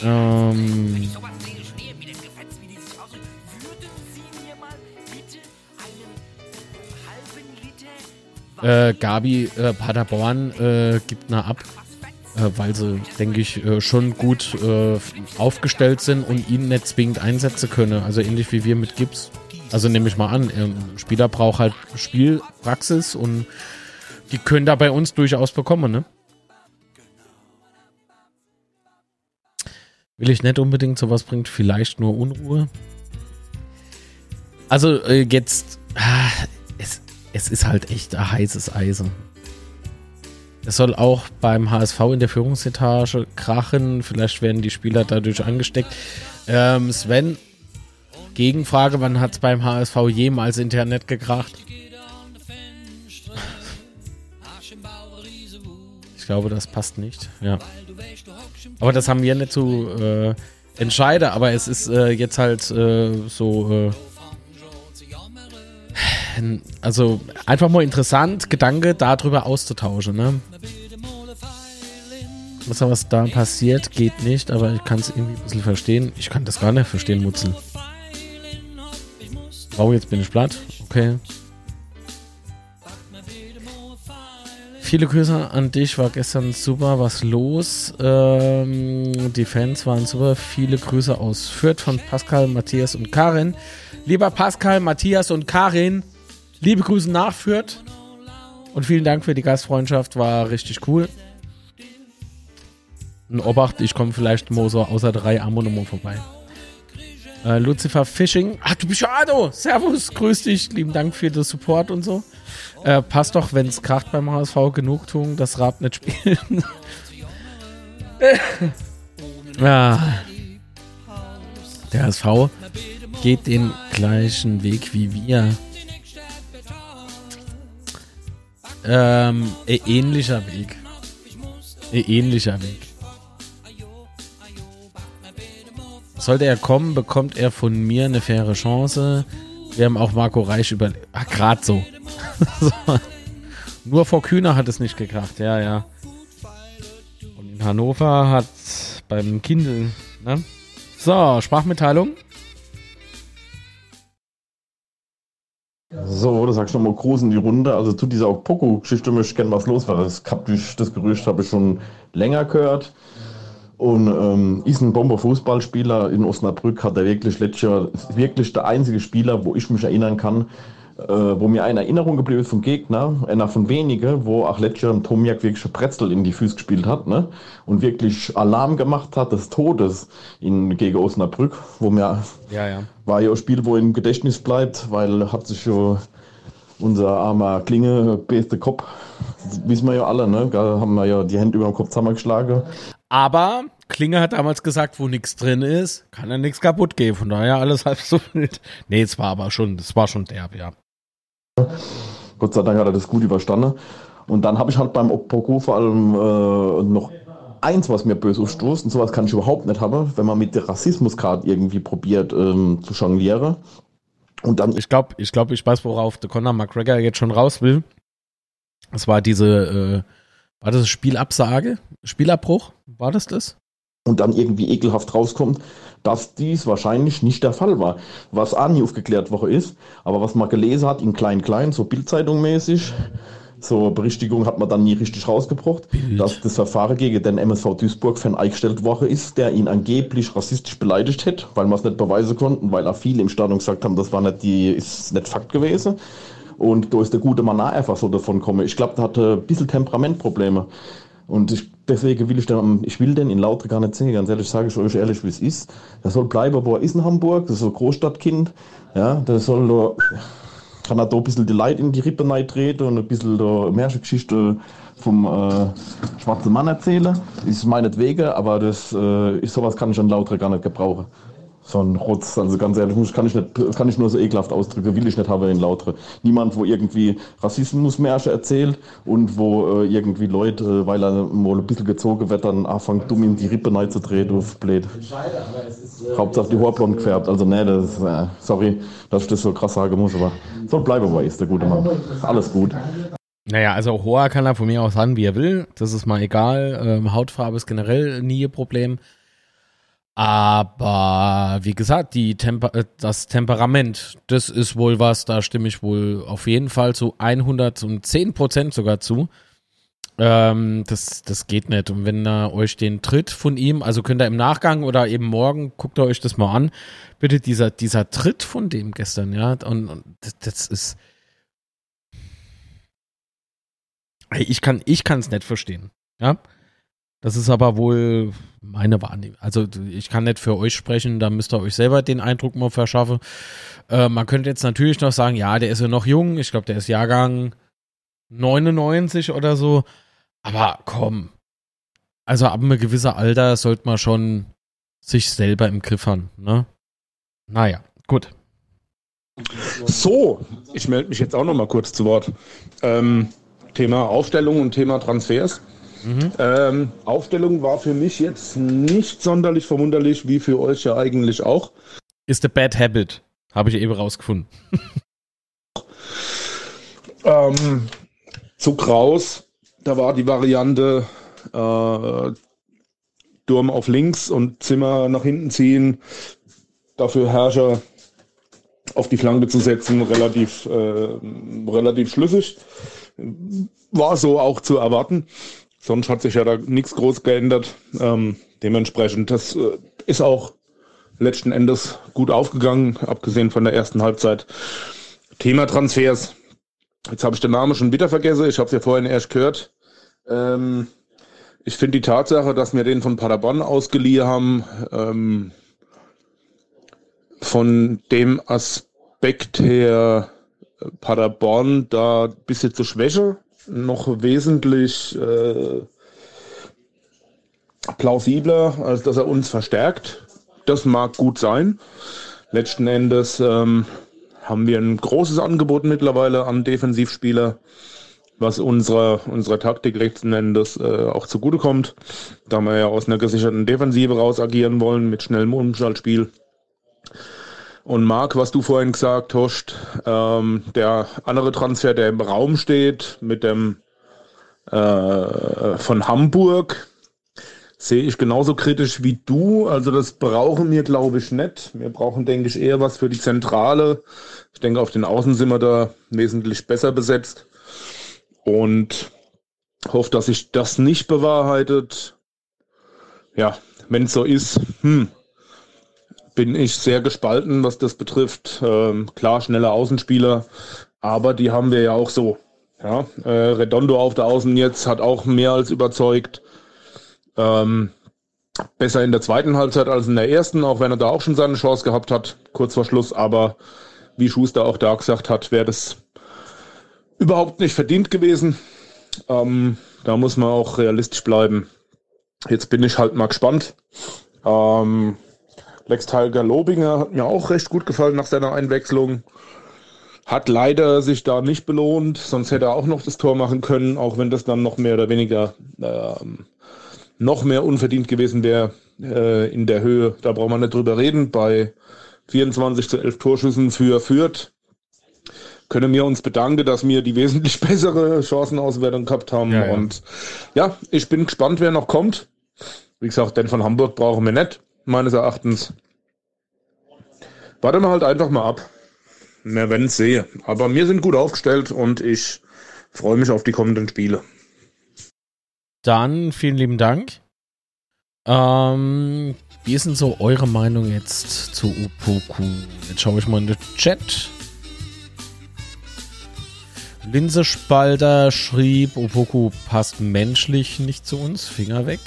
Ähm. Äh, Gabi äh, Paderborn äh, gibt eine ab äh, weil sie, denke ich, äh, schon gut äh, aufgestellt sind und ihn nicht zwingend einsetzen können. Also ähnlich wie wir mit Gips. Also nehme ich mal an, ein Spieler braucht halt Spielpraxis und die können da bei uns durchaus bekommen, ne? Will ich nicht unbedingt, sowas bringt vielleicht nur Unruhe. Also äh, jetzt, ah, es, es ist halt echt ein heißes Eisen. Es soll auch beim HSV in der Führungsetage krachen. Vielleicht werden die Spieler dadurch angesteckt. Ähm, Sven, Gegenfrage: Wann hat es beim HSV jemals Internet gekracht? Glaube, das passt nicht. Ja. Aber das haben wir nicht zu äh, entscheiden. Aber es ist äh, jetzt halt äh, so äh, also einfach mal interessant, Gedanke darüber auszutauschen. Ne? Was, was da passiert, geht nicht, aber ich kann es irgendwie ein bisschen verstehen. Ich kann das gar nicht verstehen, Mutzel. Oh, jetzt bin ich platt. Okay. Viele Grüße an dich, war gestern super was los. Ähm, die Fans waren super. Viele Grüße aus Fürth von Pascal, Matthias und Karin. Lieber Pascal, Matthias und Karin, Liebe Grüße nach Fürth. Und vielen Dank für die Gastfreundschaft, war richtig cool. Und Obacht, ich komme vielleicht mal so außer drei Ammo vorbei. Äh, Lucifer Fishing. Ach, du bist ja. Servus, grüß dich. Lieben Dank für den Support und so. Äh, passt doch, wenn es kracht beim HSV, Genugtuung, das Rad nicht spielen. ja. Der HSV geht den gleichen Weg wie wir. Ähm, ein ähnlicher Weg. Ein ähnlicher Weg. Sollte er kommen, bekommt er von mir eine faire Chance. Wir haben auch Marco Reich über. Ah, gerade so. so. Nur vor Kühner hat es nicht gekracht, ja, ja. Und in Hannover hat beim Kindle. Ne? So, Sprachmitteilung. So, das sagst du nochmal groß in die Runde. Also zu dieser Poco-Geschichte möchte ich gerne was los, weil das, das Gerücht habe ich schon länger gehört. Und ähm, ist ein Bomber-Fußballspieler in Osnabrück, hat er wirklich letztes Jahr, wirklich der einzige Spieler, wo ich mich erinnern kann, äh, wo mir eine Erinnerung geblieben ist vom Gegner, einer von wenigen, wo auch letztes Jahr ein Tomiak wirklich ein Pretzel in die Füße gespielt hat, ne? Und wirklich Alarm gemacht hat des Todes in, gegen Osnabrück, wo mir, ja, ja. war ja ein Spiel, wo im Gedächtnis bleibt, weil hat sich schon unser armer Klinge, beste Kopf, wissen wir ja alle, ne? Da haben wir ja die Hände über dem Kopf zusammengeschlagen. Aber Klinge hat damals gesagt, wo nichts drin ist, kann er nichts kaputt gehen. Von daher alles halb so wild. Nee, es war aber schon, es war schon derb, ja. Gott sei Dank hat er das gut überstanden. Und dann habe ich halt beim Opoku vor allem äh, noch eins, was mir böse aufstoßt, und sowas kann ich überhaupt nicht haben, wenn man mit der Rassismuskarte irgendwie probiert ähm, zu jonglieren. Und dann. Ich glaube, ich glaube, ich weiß, worauf der Conor McGregor jetzt schon raus will. Es war diese, äh, war das Spielabsage? Spielabbruch? War das das? Und dann irgendwie ekelhaft rauskommt, dass dies wahrscheinlich nicht der Fall war. Was auch nie aufgeklärt worden ist, aber was man gelesen hat in klein-klein, so Bildzeitung mäßig, so Berichtigung hat man dann nie richtig rausgebracht, Bild. dass das Verfahren gegen den MSV Duisburg-Fan eingestellt worden ist, der ihn angeblich rassistisch beleidigt hätte, weil man es nicht beweisen konnten, weil auch viele im Stadion gesagt haben, das war nicht die, ist nicht Fakt gewesen. Und da ist der gute Mann einfach so davon gekommen. Ich glaube, der hatte ein bisschen Temperamentprobleme. Und ich, deswegen will ich den, ich will den in Lautre gar nicht sehen, ganz ehrlich, sage ich euch ehrlich, wie es ist. Der soll bleiben, wo er ist in Hamburg, das ist so ein Großstadtkind. Ja, der soll da, kann er da ein bisschen die Leute in die Rippen treten und ein bisschen da Märchengeschichte vom äh, schwarzen Mann erzählen. Ist meinetwegen, aber das äh, sowas kann ich an Lautre gar nicht gebrauchen so ein Rotz. Also ganz ehrlich, kann ich, nicht, kann ich nur so ekelhaft ausdrücken, will ich nicht haben in Lautre. Niemand, wo irgendwie Rassismusmärsche erzählt und wo äh, irgendwie Leute, äh, weil er mal ein bisschen gezogen wird, dann anfangen dumm in die Rippe neu zu drehen, du blöd. Hauptsache die Haare blond gefärbt. Also nee, das, äh, sorry, dass ich das so krass sagen muss, aber soll bleiben, wo er ist, der gute Mann. Alles gut. Naja, also Hoa kann er von mir aus haben, wie er will. Das ist mal egal. Ähm, Hautfarbe ist generell nie ein Problem. Aber wie gesagt, die Temper äh, das Temperament, das ist wohl was, da stimme ich wohl auf jeden Fall zu 110 Prozent sogar zu. Ähm, das, das geht nicht. Und wenn er euch den Tritt von ihm, also könnt ihr im Nachgang oder eben morgen, guckt ihr euch das mal an, bitte dieser, dieser Tritt von dem gestern, ja, und, und das, ist. Ich kann, ich kann es nicht verstehen, ja. Das ist aber wohl meine Wahrnehmung. Also ich kann nicht für euch sprechen, da müsst ihr euch selber den Eindruck mal verschaffen. Äh, man könnte jetzt natürlich noch sagen, ja, der ist ja noch jung. Ich glaube, der ist Jahrgang 99 oder so. Aber komm. Also ab einem gewissen Alter sollte man schon sich selber im Griff haben. Ne? Naja, gut. So, ich melde mich jetzt auch noch mal kurz zu Wort. Ähm, Thema Aufstellung und Thema Transfers. Mhm. Ähm, Aufstellung war für mich jetzt nicht sonderlich verwunderlich, wie für euch ja eigentlich auch. Ist a bad habit, habe ich eben rausgefunden. ähm, zu Kraus, da war die Variante äh, Durm auf links und Zimmer nach hinten ziehen, dafür Herrscher auf die Flanke zu setzen, relativ, äh, relativ schlüssig. War so auch zu erwarten. Sonst hat sich ja da nichts groß geändert. Ähm, dementsprechend, das äh, ist auch letzten Endes gut aufgegangen, abgesehen von der ersten Halbzeit. Thema Transfers. Jetzt habe ich den Namen schon wieder vergessen. Ich habe es ja vorhin erst gehört. Ähm, ich finde die Tatsache, dass wir den von Paderborn ausgeliehen haben, ähm, von dem Aspekt her äh, Paderborn da ein bisschen zu schwächer noch wesentlich äh, plausibler, als dass er uns verstärkt. Das mag gut sein. Letzten Endes ähm, haben wir ein großes Angebot mittlerweile an Defensivspieler, was unserer, unserer Taktik letzten Endes äh, auch zugutekommt, da wir ja aus einer gesicherten Defensive raus agieren wollen mit schnellem Umschaltspiel. Und Marc, was du vorhin gesagt hast, ähm, der andere Transfer, der im Raum steht, mit dem äh, von Hamburg, sehe ich genauso kritisch wie du. Also das brauchen wir, glaube ich, nicht. Wir brauchen, denke ich, eher was für die Zentrale. Ich denke, auf den Außen sind wir da wesentlich besser besetzt. Und hoffe, dass sich das nicht bewahrheitet. Ja, wenn es so ist, hm, bin ich sehr gespalten, was das betrifft. Ähm, klar, schneller Außenspieler, aber die haben wir ja auch so. Ja, äh, Redondo auf der Außen jetzt hat auch mehr als überzeugt. Ähm, besser in der zweiten Halbzeit als in der ersten, auch wenn er da auch schon seine Chance gehabt hat, kurz vor Schluss. Aber wie Schuster auch da gesagt hat, wäre das überhaupt nicht verdient gewesen. Ähm, da muss man auch realistisch bleiben. Jetzt bin ich halt mal gespannt. Ähm, Lex Tiger Lobinger hat mir auch recht gut gefallen nach seiner Einwechslung. Hat leider sich da nicht belohnt, sonst hätte er auch noch das Tor machen können, auch wenn das dann noch mehr oder weniger ähm, noch mehr unverdient gewesen wäre äh, in der Höhe. Da braucht man nicht drüber reden. Bei 24 zu 11 Torschüssen für Fürth können wir uns bedanken, dass wir die wesentlich bessere Chancenauswertung gehabt haben. Ja, ja. Und ja, ich bin gespannt, wer noch kommt. Wie gesagt, den von Hamburg brauchen wir nicht, meines Erachtens. Warten wir halt einfach mal ab. Wir werden es sehen. Aber wir sind gut aufgestellt und ich freue mich auf die kommenden Spiele. Dann vielen lieben Dank. Ähm, wie ist denn so eure Meinung jetzt zu Upoku? Jetzt schaue ich mal in den Chat. Linsespalter schrieb, Opoku passt menschlich nicht zu uns. Finger weg.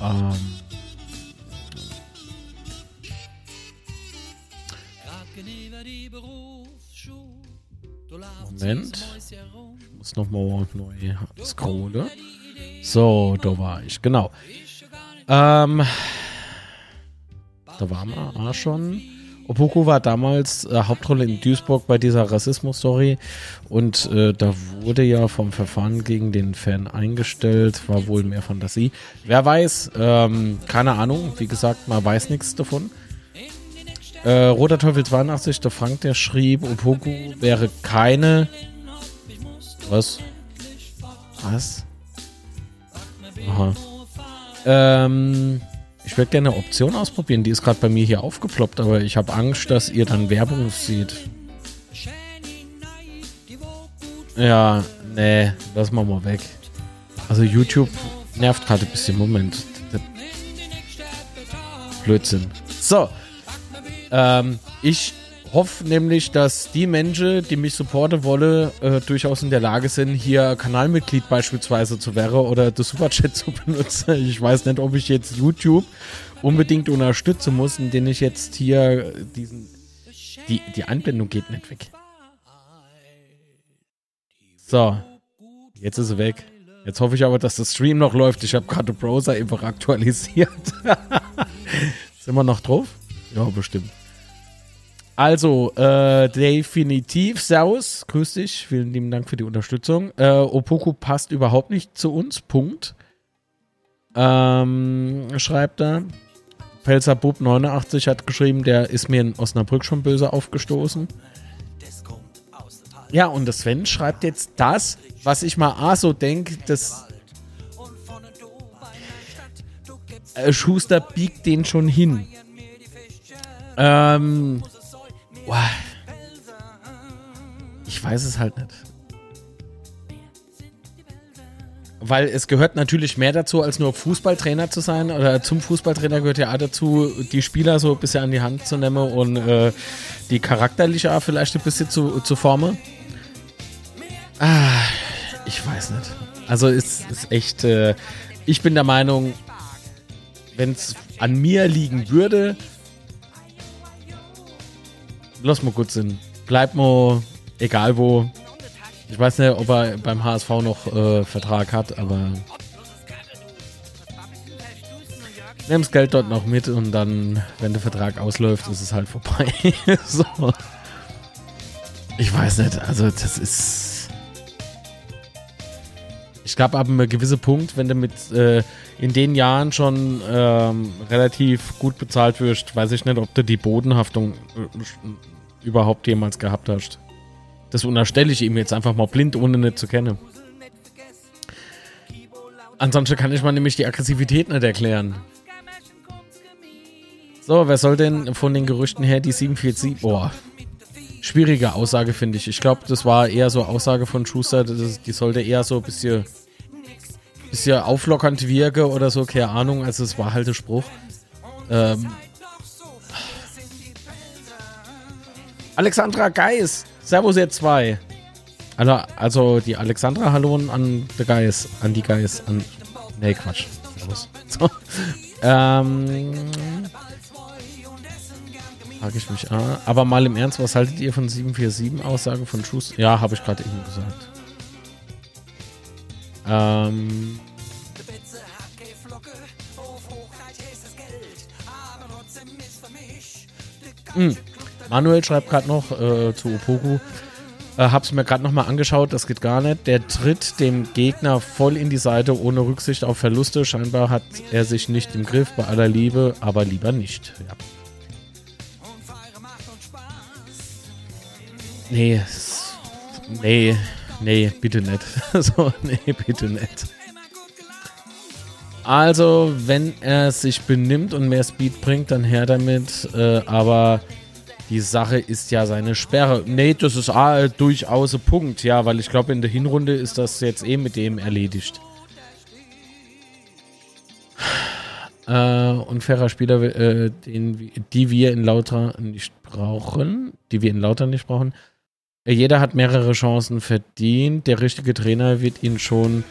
Ähm. Moment. Ich muss nochmal neu scrollen. So, da war ich. Genau. Ähm. Da waren wir auch schon. Opoku war damals äh, Hauptrolle in Duisburg bei dieser Rassismus-Story und äh, da wurde ja vom Verfahren gegen den Fan eingestellt, war wohl mehr Fantasie. Wer weiß, ähm, keine Ahnung, wie gesagt, man weiß nichts davon. Äh, Roter Teufel 82, der Frank, der schrieb, Opoku wäre keine. Was? Was? Aha. Ähm. Ich würde gerne eine Option ausprobieren, die ist gerade bei mir hier aufgeploppt, aber ich habe Angst, dass ihr dann Werbung seht. Ja, nee, lass mal mal weg. Also YouTube nervt gerade ein bisschen. Moment. Blödsinn. So. Ähm, ich hoffe nämlich, dass die Menschen, die mich supporten wollen, äh, durchaus in der Lage sind, hier Kanalmitglied beispielsweise zu werden oder das Superchat zu benutzen. Ich weiß nicht, ob ich jetzt YouTube unbedingt unterstützen muss, indem ich jetzt hier diesen. Die, die Anbindung geht nicht weg. So. Jetzt ist sie weg. Jetzt hoffe ich aber, dass der Stream noch läuft. Ich habe gerade den Browser einfach aktualisiert. Sind wir noch drauf? Ja, bestimmt. Also, äh, definitiv, Servus, grüß dich, vielen lieben Dank für die Unterstützung. Äh, Opoku passt überhaupt nicht zu uns, Punkt. Ähm, schreibt er. Pelzer Bub 89 hat geschrieben, der ist mir in Osnabrück schon böse aufgestoßen. Ja, und der Sven schreibt jetzt das, was ich mal A so denke, das äh, Schuster biegt den schon hin. Ähm, ich weiß es halt nicht. Weil es gehört natürlich mehr dazu, als nur Fußballtrainer zu sein. Oder zum Fußballtrainer gehört ja auch dazu, die Spieler so ein bisschen an die Hand zu nehmen und äh, die charakterliche auch vielleicht ein bisschen zu, zu formen. Ah, ich weiß nicht. Also es ist echt. Äh, ich bin der Meinung, wenn es an mir liegen würde, lass mal gut sind. Bleib mal, egal wo. Ich weiß nicht, ob er beim HSV noch äh, Vertrag hat, aber nimm das Geld dort noch mit und dann, wenn der Vertrag ausläuft, ist es halt vorbei. so. Ich weiß nicht, also das ist. Ich glaube, ab einem gewissen Punkt, wenn du mit äh, in den Jahren schon ähm, relativ gut bezahlt wirst, weiß ich nicht, ob du die Bodenhaftung äh, überhaupt jemals gehabt hast. Das unterstelle ich ihm jetzt einfach mal blind, ohne nicht zu kennen. Ansonsten kann ich mal nämlich die Aggressivität nicht erklären. So, wer soll denn von den Gerüchten her die 747? Boah. Schwierige Aussage, finde ich. Ich glaube, das war eher so Aussage von Schuster, die sollte eher so ein bisschen, bisschen auflockernd wirken oder so, keine Ahnung. Also, es war halt der Spruch. Ähm. Alexandra Geis, Servus ihr zwei. Also, also die Alexandra, hallo an die Geis, an die Geis, an. Nee, Quatsch. Servus. So. Ähm. Frage ich mich an. Aber mal im Ernst, was haltet ihr von 747 Aussage von Schuss? Ja, habe ich gerade eben gesagt. Ähm. Hm. Manuel schreibt gerade noch äh, zu Opoku. Äh, hab's mir gerade nochmal angeschaut, das geht gar nicht. Der tritt dem Gegner voll in die Seite, ohne Rücksicht auf Verluste. Scheinbar hat er sich nicht im Griff, bei aller Liebe, aber lieber nicht. Ja. Nee, nee, nee, bitte nicht. so, nee, bitte nicht. Also, wenn er sich benimmt und mehr Speed bringt, dann her damit. Äh, aber die Sache ist ja seine Sperre. Nee, das ist ah, durchaus ein Punkt, ja, weil ich glaube, in der Hinrunde ist das jetzt eh mit dem erledigt. Äh, unfairer Spieler, äh, den, die wir in Lauter nicht brauchen, die wir in Lauter nicht brauchen. Jeder hat mehrere Chancen verdient. Der richtige Trainer wird ihn schon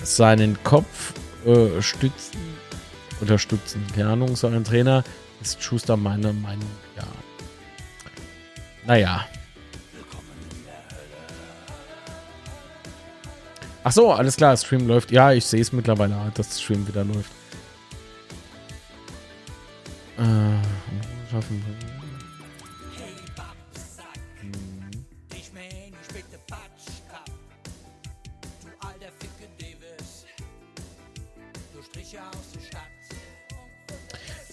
seinen Kopf äh, stützen. Unterstützen. Keine Ahnung, so ein Trainer ist Schuster meiner Meinung, ja. Naja. Ach so, alles klar, Stream läuft. Ja, ich sehe es mittlerweile, dass das Stream wieder läuft. Äh, schaffen.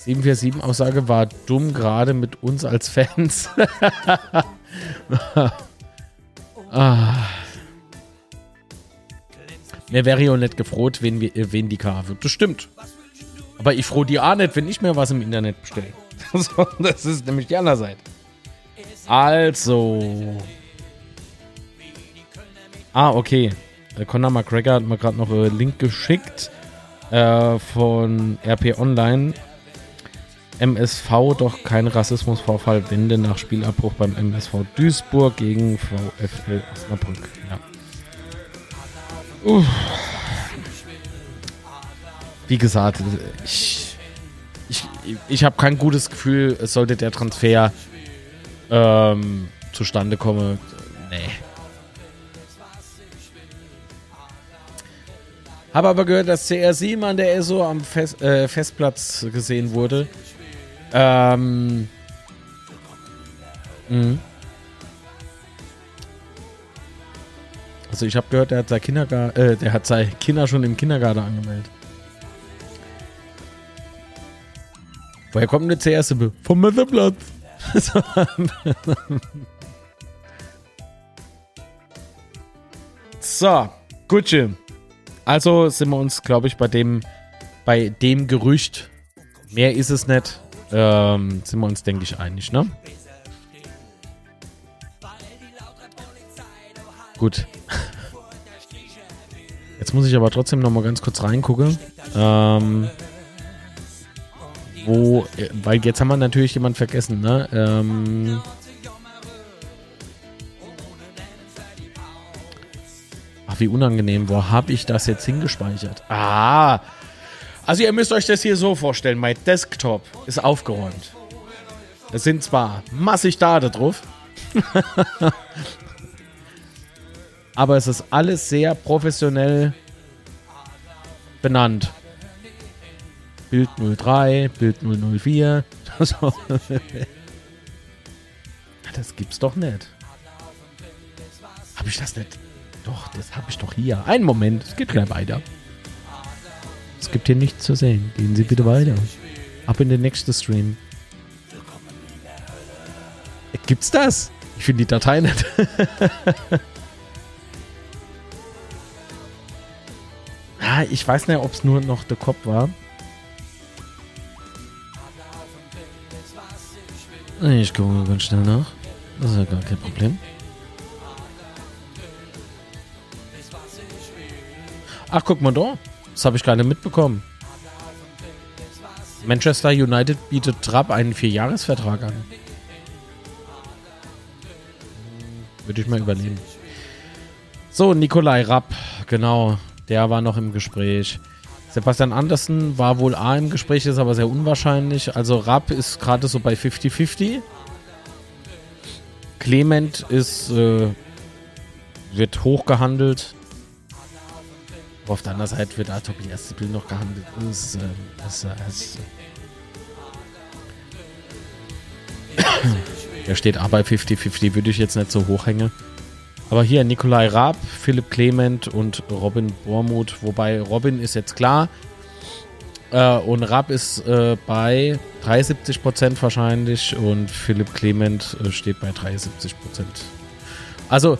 747-Aussage war dumm, gerade mit uns als Fans. ah. Mir wäre ja nicht gefroht, wenn, wir, wen die K wird. Das stimmt. Aber ich froh die auch nicht, wenn ich mir was im Internet bestelle. das ist nämlich die andere Seite. Also. Ah, okay. Äh, Conor McGregor hat mir gerade noch einen Link geschickt äh, von RP Online. MSV doch kein Rassismusvorfall Wende nach Spielabbruch beim MSV Duisburg gegen VfL Osnabrück. Ja. Wie gesagt, ich, ich, ich habe kein gutes Gefühl, es sollte der Transfer ähm, zustande kommen. Nee. Habe aber gehört, dass CR7 an der ESO am Fest, äh, Festplatz gesehen wurde. Ähm. Mh. Also ich habe gehört, der hat sein Kindergarten, äh, der hat seine Kinder schon im Kindergarten angemeldet. Woher kommt denn der CS? Vom Messerplatz. so, Gucci. Also sind wir uns, glaube ich, bei dem, bei dem Gerücht, mehr ist es nicht, ähm, sind wir uns, denke ich, einig, ne? Gut. Jetzt muss ich aber trotzdem noch mal ganz kurz reingucken. Ähm, wo, weil jetzt haben wir natürlich jemand vergessen, ne? Ähm, ach, wie unangenehm. Wo habe ich das jetzt hingespeichert? Ah, also ihr müsst euch das hier so vorstellen, mein Desktop ist aufgeräumt. Es sind zwar massig Daten drauf, aber es ist alles sehr professionell benannt. Bild 03, Bild 004. das gibt's doch nicht. Habe ich das nicht? Doch, das habe ich doch hier. Einen Moment, es geht gleich weiter. Es gibt hier nichts zu sehen. Gehen Sie bitte weiter. Ab in den nächsten Stream. Gibt's das? Ich finde die Datei nicht. Ja, ich weiß nicht, ob es nur noch der Kopf war. Ich gucke ganz schnell nach. Das ist ja gar kein Problem. Ach, guck mal da. Das habe ich gar nicht mitbekommen. Manchester United bietet Trapp einen Vierjahresvertrag an. Würde ich mal übernehmen. So, Nikolai Rapp, genau. Der war noch im Gespräch. Sebastian Andersen war wohl A im Gespräch, ist aber sehr unwahrscheinlich. Also Rapp ist gerade so bei 50-50. Clement ist, äh, wird hochgehandelt. Auf der anderen Seite wird Tobias Sibyl noch gehandelt. Das, äh, das, das, der steht A bei 50-50, würde ich jetzt nicht so hochhängen. Aber hier Nikolai Raab, Philipp Clement und Robin Bormuth. Wobei Robin ist jetzt klar. Äh, und Raab ist äh, bei 73% wahrscheinlich und Philipp Clement äh, steht bei 73 Also,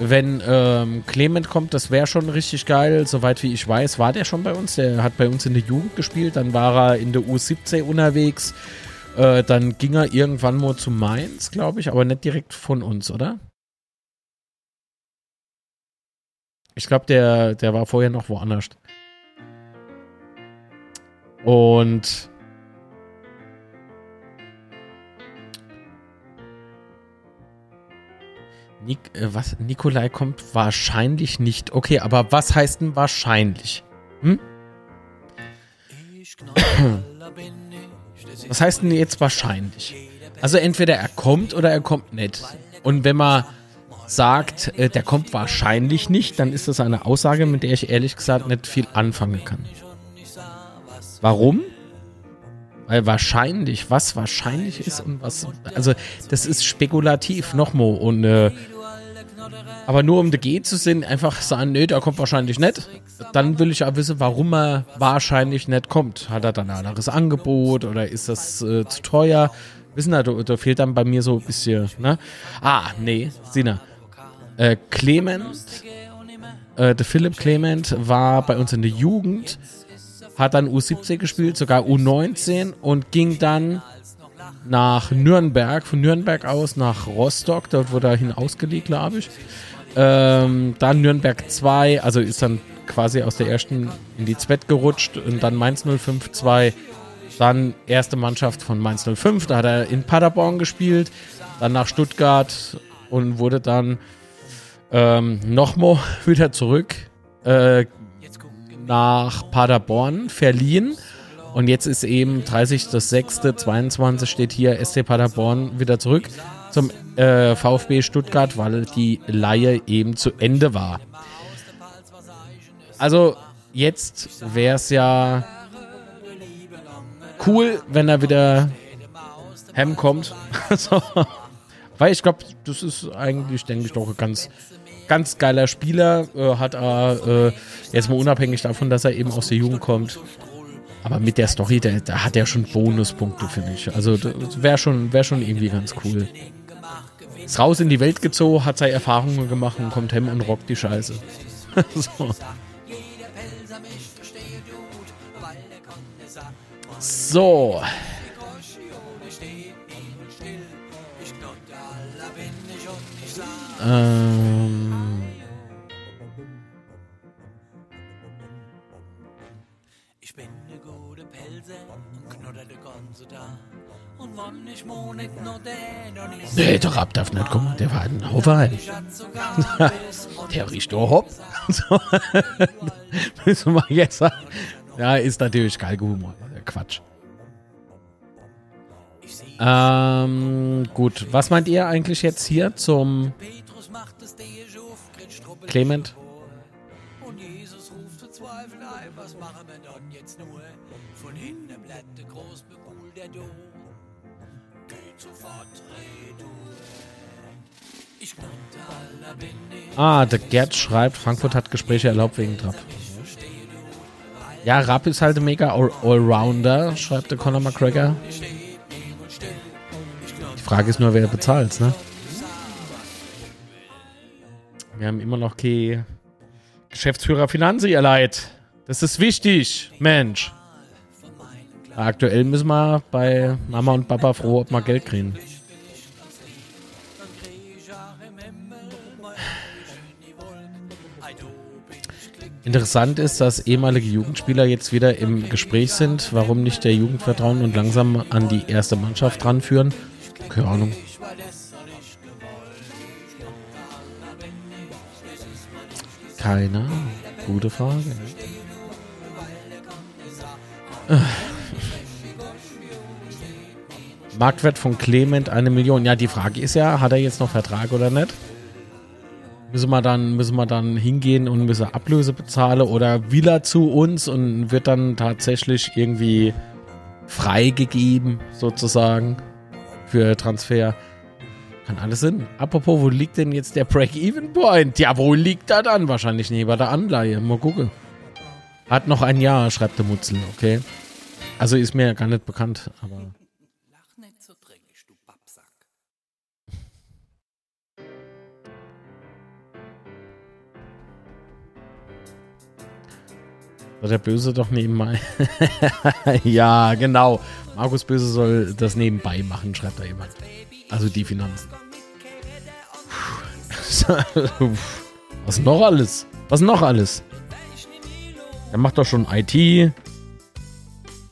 wenn ähm, Clement kommt, das wäre schon richtig geil. Soweit wie ich weiß, war der schon bei uns. Der hat bei uns in der Jugend gespielt. Dann war er in der U17 unterwegs. Äh, dann ging er irgendwann mal zu Mainz, glaube ich, aber nicht direkt von uns, oder? Ich glaube, der, der war vorher noch woanders. Und Nik äh, was? Nikolai kommt wahrscheinlich nicht. Okay, aber was heißt denn wahrscheinlich? Hm? Was heißt denn jetzt wahrscheinlich? Also entweder er kommt oder er kommt nicht. Und wenn man sagt, äh, der kommt wahrscheinlich nicht, dann ist das eine Aussage, mit der ich ehrlich gesagt nicht viel anfangen kann. Warum? Weil wahrscheinlich, was wahrscheinlich ist und was, also das ist spekulativ, nochmal. Und äh, aber nur um G zu sehen, einfach sagen, nee, der kommt wahrscheinlich nicht. Dann will ich auch wissen, warum er wahrscheinlich nicht kommt. Hat er dann ein anderes Angebot oder ist das äh, zu teuer? Wissen da, da, fehlt dann bei mir so ein bisschen, ne? Ah, nee, Sina. Äh, Clement, äh, der Philipp Clement war bei uns in der Jugend, hat dann U17 gespielt, sogar U19 und ging dann nach Nürnberg, von Nürnberg aus nach Rostock, dort wurde er hin ausgelegt, glaube ich. Ähm, dann Nürnberg 2, also ist dann quasi aus der ersten in die Zwett gerutscht und dann Mainz 05 2, dann erste Mannschaft von Mainz 05, da hat er in Paderborn gespielt, dann nach Stuttgart und wurde dann ähm, nochmal wieder zurück äh, nach Paderborn verliehen. Und jetzt ist eben 30.06.22 steht hier SC Paderborn wieder zurück zum äh, VfB Stuttgart, weil die Laie eben zu Ende war. Also jetzt wäre es ja cool, wenn er wieder kommt. Weil ich glaube, das ist eigentlich, denke ich, doch ganz ganz geiler Spieler, äh, hat er äh, jetzt mal unabhängig davon, dass er eben aus der Jugend kommt. Aber mit der Story, da, hat er schon Bonuspunkte, finde ich. Also wäre schon, wär schon irgendwie ganz cool. Ist raus in die Welt gezogen, hat seine Erfahrungen gemacht und kommt hem und rockt die Scheiße. so. So. Ähm. Ich bin ne gute Pelze und knudder de ganze da. Und wann ich Monik ich Nee, der Rapp darf nicht kommen, der war ein Hauverein. der riecht doch hopp. So. Müssen wir jetzt sagen. Ja, ist natürlich Galgenhumor. Quatsch. Ähm, gut, was meint ihr eigentlich jetzt hier zum Clement? Und Jesus ruft verzweifelt ein, was machen wir dann jetzt nur? Von hinten bleibt der Großbebul der Do. Geht sofort Ich aller bin Ah, der Gerd schreibt, Frankfurt hat Gespräche erlaubt wegen Trapp. Ja, Rapp ist halt ein mega Allrounder, schreibt der Conor McGregor. Die Frage ist nur, wer bezahlt, ne? Wir haben immer noch kein Geschäftsführer Finanz, ihr Leid. Das ist wichtig, Mensch. Aktuell müssen wir bei Mama und Papa froh, ob wir Geld kriegen. Interessant ist, dass ehemalige Jugendspieler jetzt wieder im Gespräch sind, warum nicht der Jugendvertrauen und langsam an die erste Mannschaft ranführen. Keine Ahnung. Keine Ahnung. Gute Frage. Marktwert von Clement eine Million. Ja, die Frage ist ja, hat er jetzt noch Vertrag oder nicht? Müssen wir dann, müssen wir dann hingehen und müssen Ablöse bezahlen oder will er zu uns und wird dann tatsächlich irgendwie freigegeben, sozusagen, für Transfer? Kann alles Sinn. Apropos, wo liegt denn jetzt der Break-Even-Point? Ja, wo liegt er dann? Wahrscheinlich neben der Anleihe. Mal gucken. Hat noch ein Jahr, schreibt der Mutzel, okay? Also ist mir gar nicht bekannt, aber. Soll der Böse doch nebenbei. ja, genau. Markus Böse soll das nebenbei machen, schreibt da jemand. Also die Finanzen. Was noch alles? Was noch alles? Er macht doch schon IT,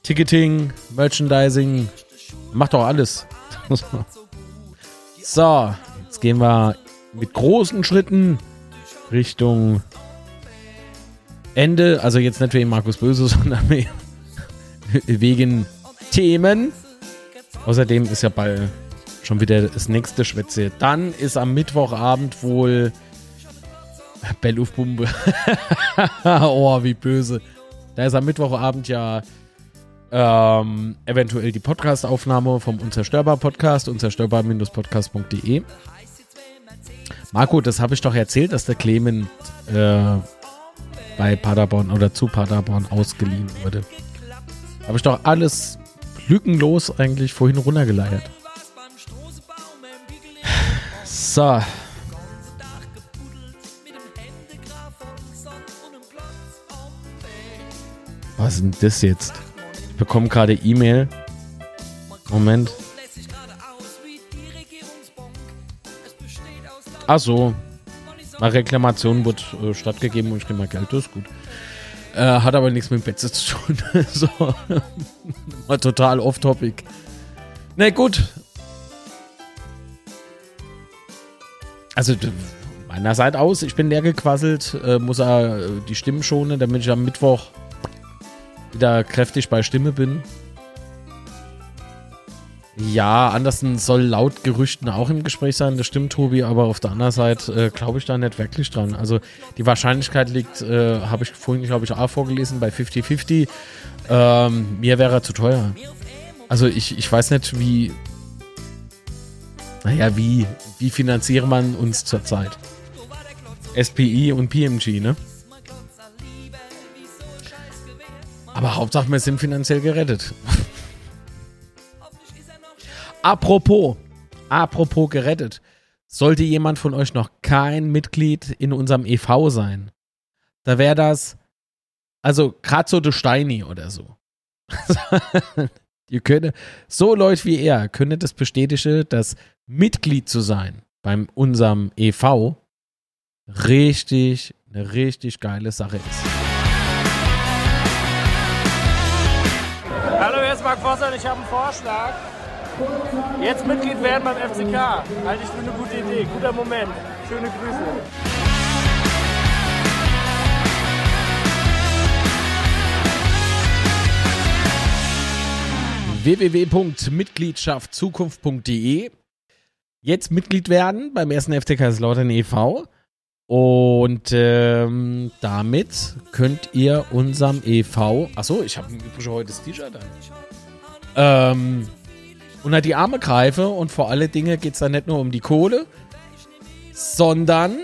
Ticketing, Merchandising. Macht doch alles. so, jetzt gehen wir mit großen Schritten Richtung Ende, also jetzt nicht wegen Markus Böse, sondern wegen Themen. Außerdem ist ja bald schon wieder das nächste Schwätze. Dann ist am Mittwochabend wohl Bell auf Bumbe. oh, wie böse. Da ist am Mittwochabend ja ähm, eventuell die Podcastaufnahme vom Unzerstörbar Podcast, unzerstörbar-podcast.de. Marco, das habe ich doch erzählt, dass der Clement äh, bei Paderborn oder zu Paderborn ausgeliehen wurde. Habe ich doch alles lückenlos eigentlich vorhin runtergeleiert. So. Was ist denn das jetzt? Ich bekomme gerade E-Mail. Moment. Ach so. Eine Reklamation wurde äh, stattgegeben und ich kriege mal Geld, das ist gut. Äh, hat aber nichts mit Betze zu tun. so. Mal total off-topic. Na gut. Also meiner Seite aus, ich bin leer gequasselt, äh, muss er äh, die Stimmen schonen, damit ich am Mittwoch wieder kräftig bei Stimme bin. Ja, Andersen soll laut Gerüchten auch im Gespräch sein, das stimmt, Tobi, aber auf der anderen Seite äh, glaube ich da nicht wirklich dran. Also die Wahrscheinlichkeit liegt, äh, habe ich vorhin, glaube ich, auch vorgelesen, bei 50-50. Ähm, mir wäre er zu teuer. Also ich, ich weiß nicht, wie. Naja, wie, wie finanziert man uns zurzeit? SPI und PMG, ne? Aber Hauptsache, wir sind finanziell gerettet. Apropos, apropos gerettet. Sollte jemand von euch noch kein Mitglied in unserem EV sein, da wäre das, also gerade so der Steini oder so. Ihr könnt, so Leute wie er, können das bestätigen, dass Mitglied zu sein beim unserem EV richtig, eine richtig geile Sache ist. Hallo, hier ist Marc Vossel, ich habe einen Vorschlag. Jetzt Mitglied werden beim FCK. Halte ich für eine gute Idee. Guter Moment. Schöne Grüße. www.mitgliedschaftzukunft.de Jetzt Mitglied werden beim ersten FCK Kaiserslautern e.V. Und ähm, damit könnt ihr unserem e.V. Achso, ich habe übrigens heute das T-Shirt an. Ähm, unter die Arme greife und vor alle Dinge geht es dann nicht nur um die Kohle, sondern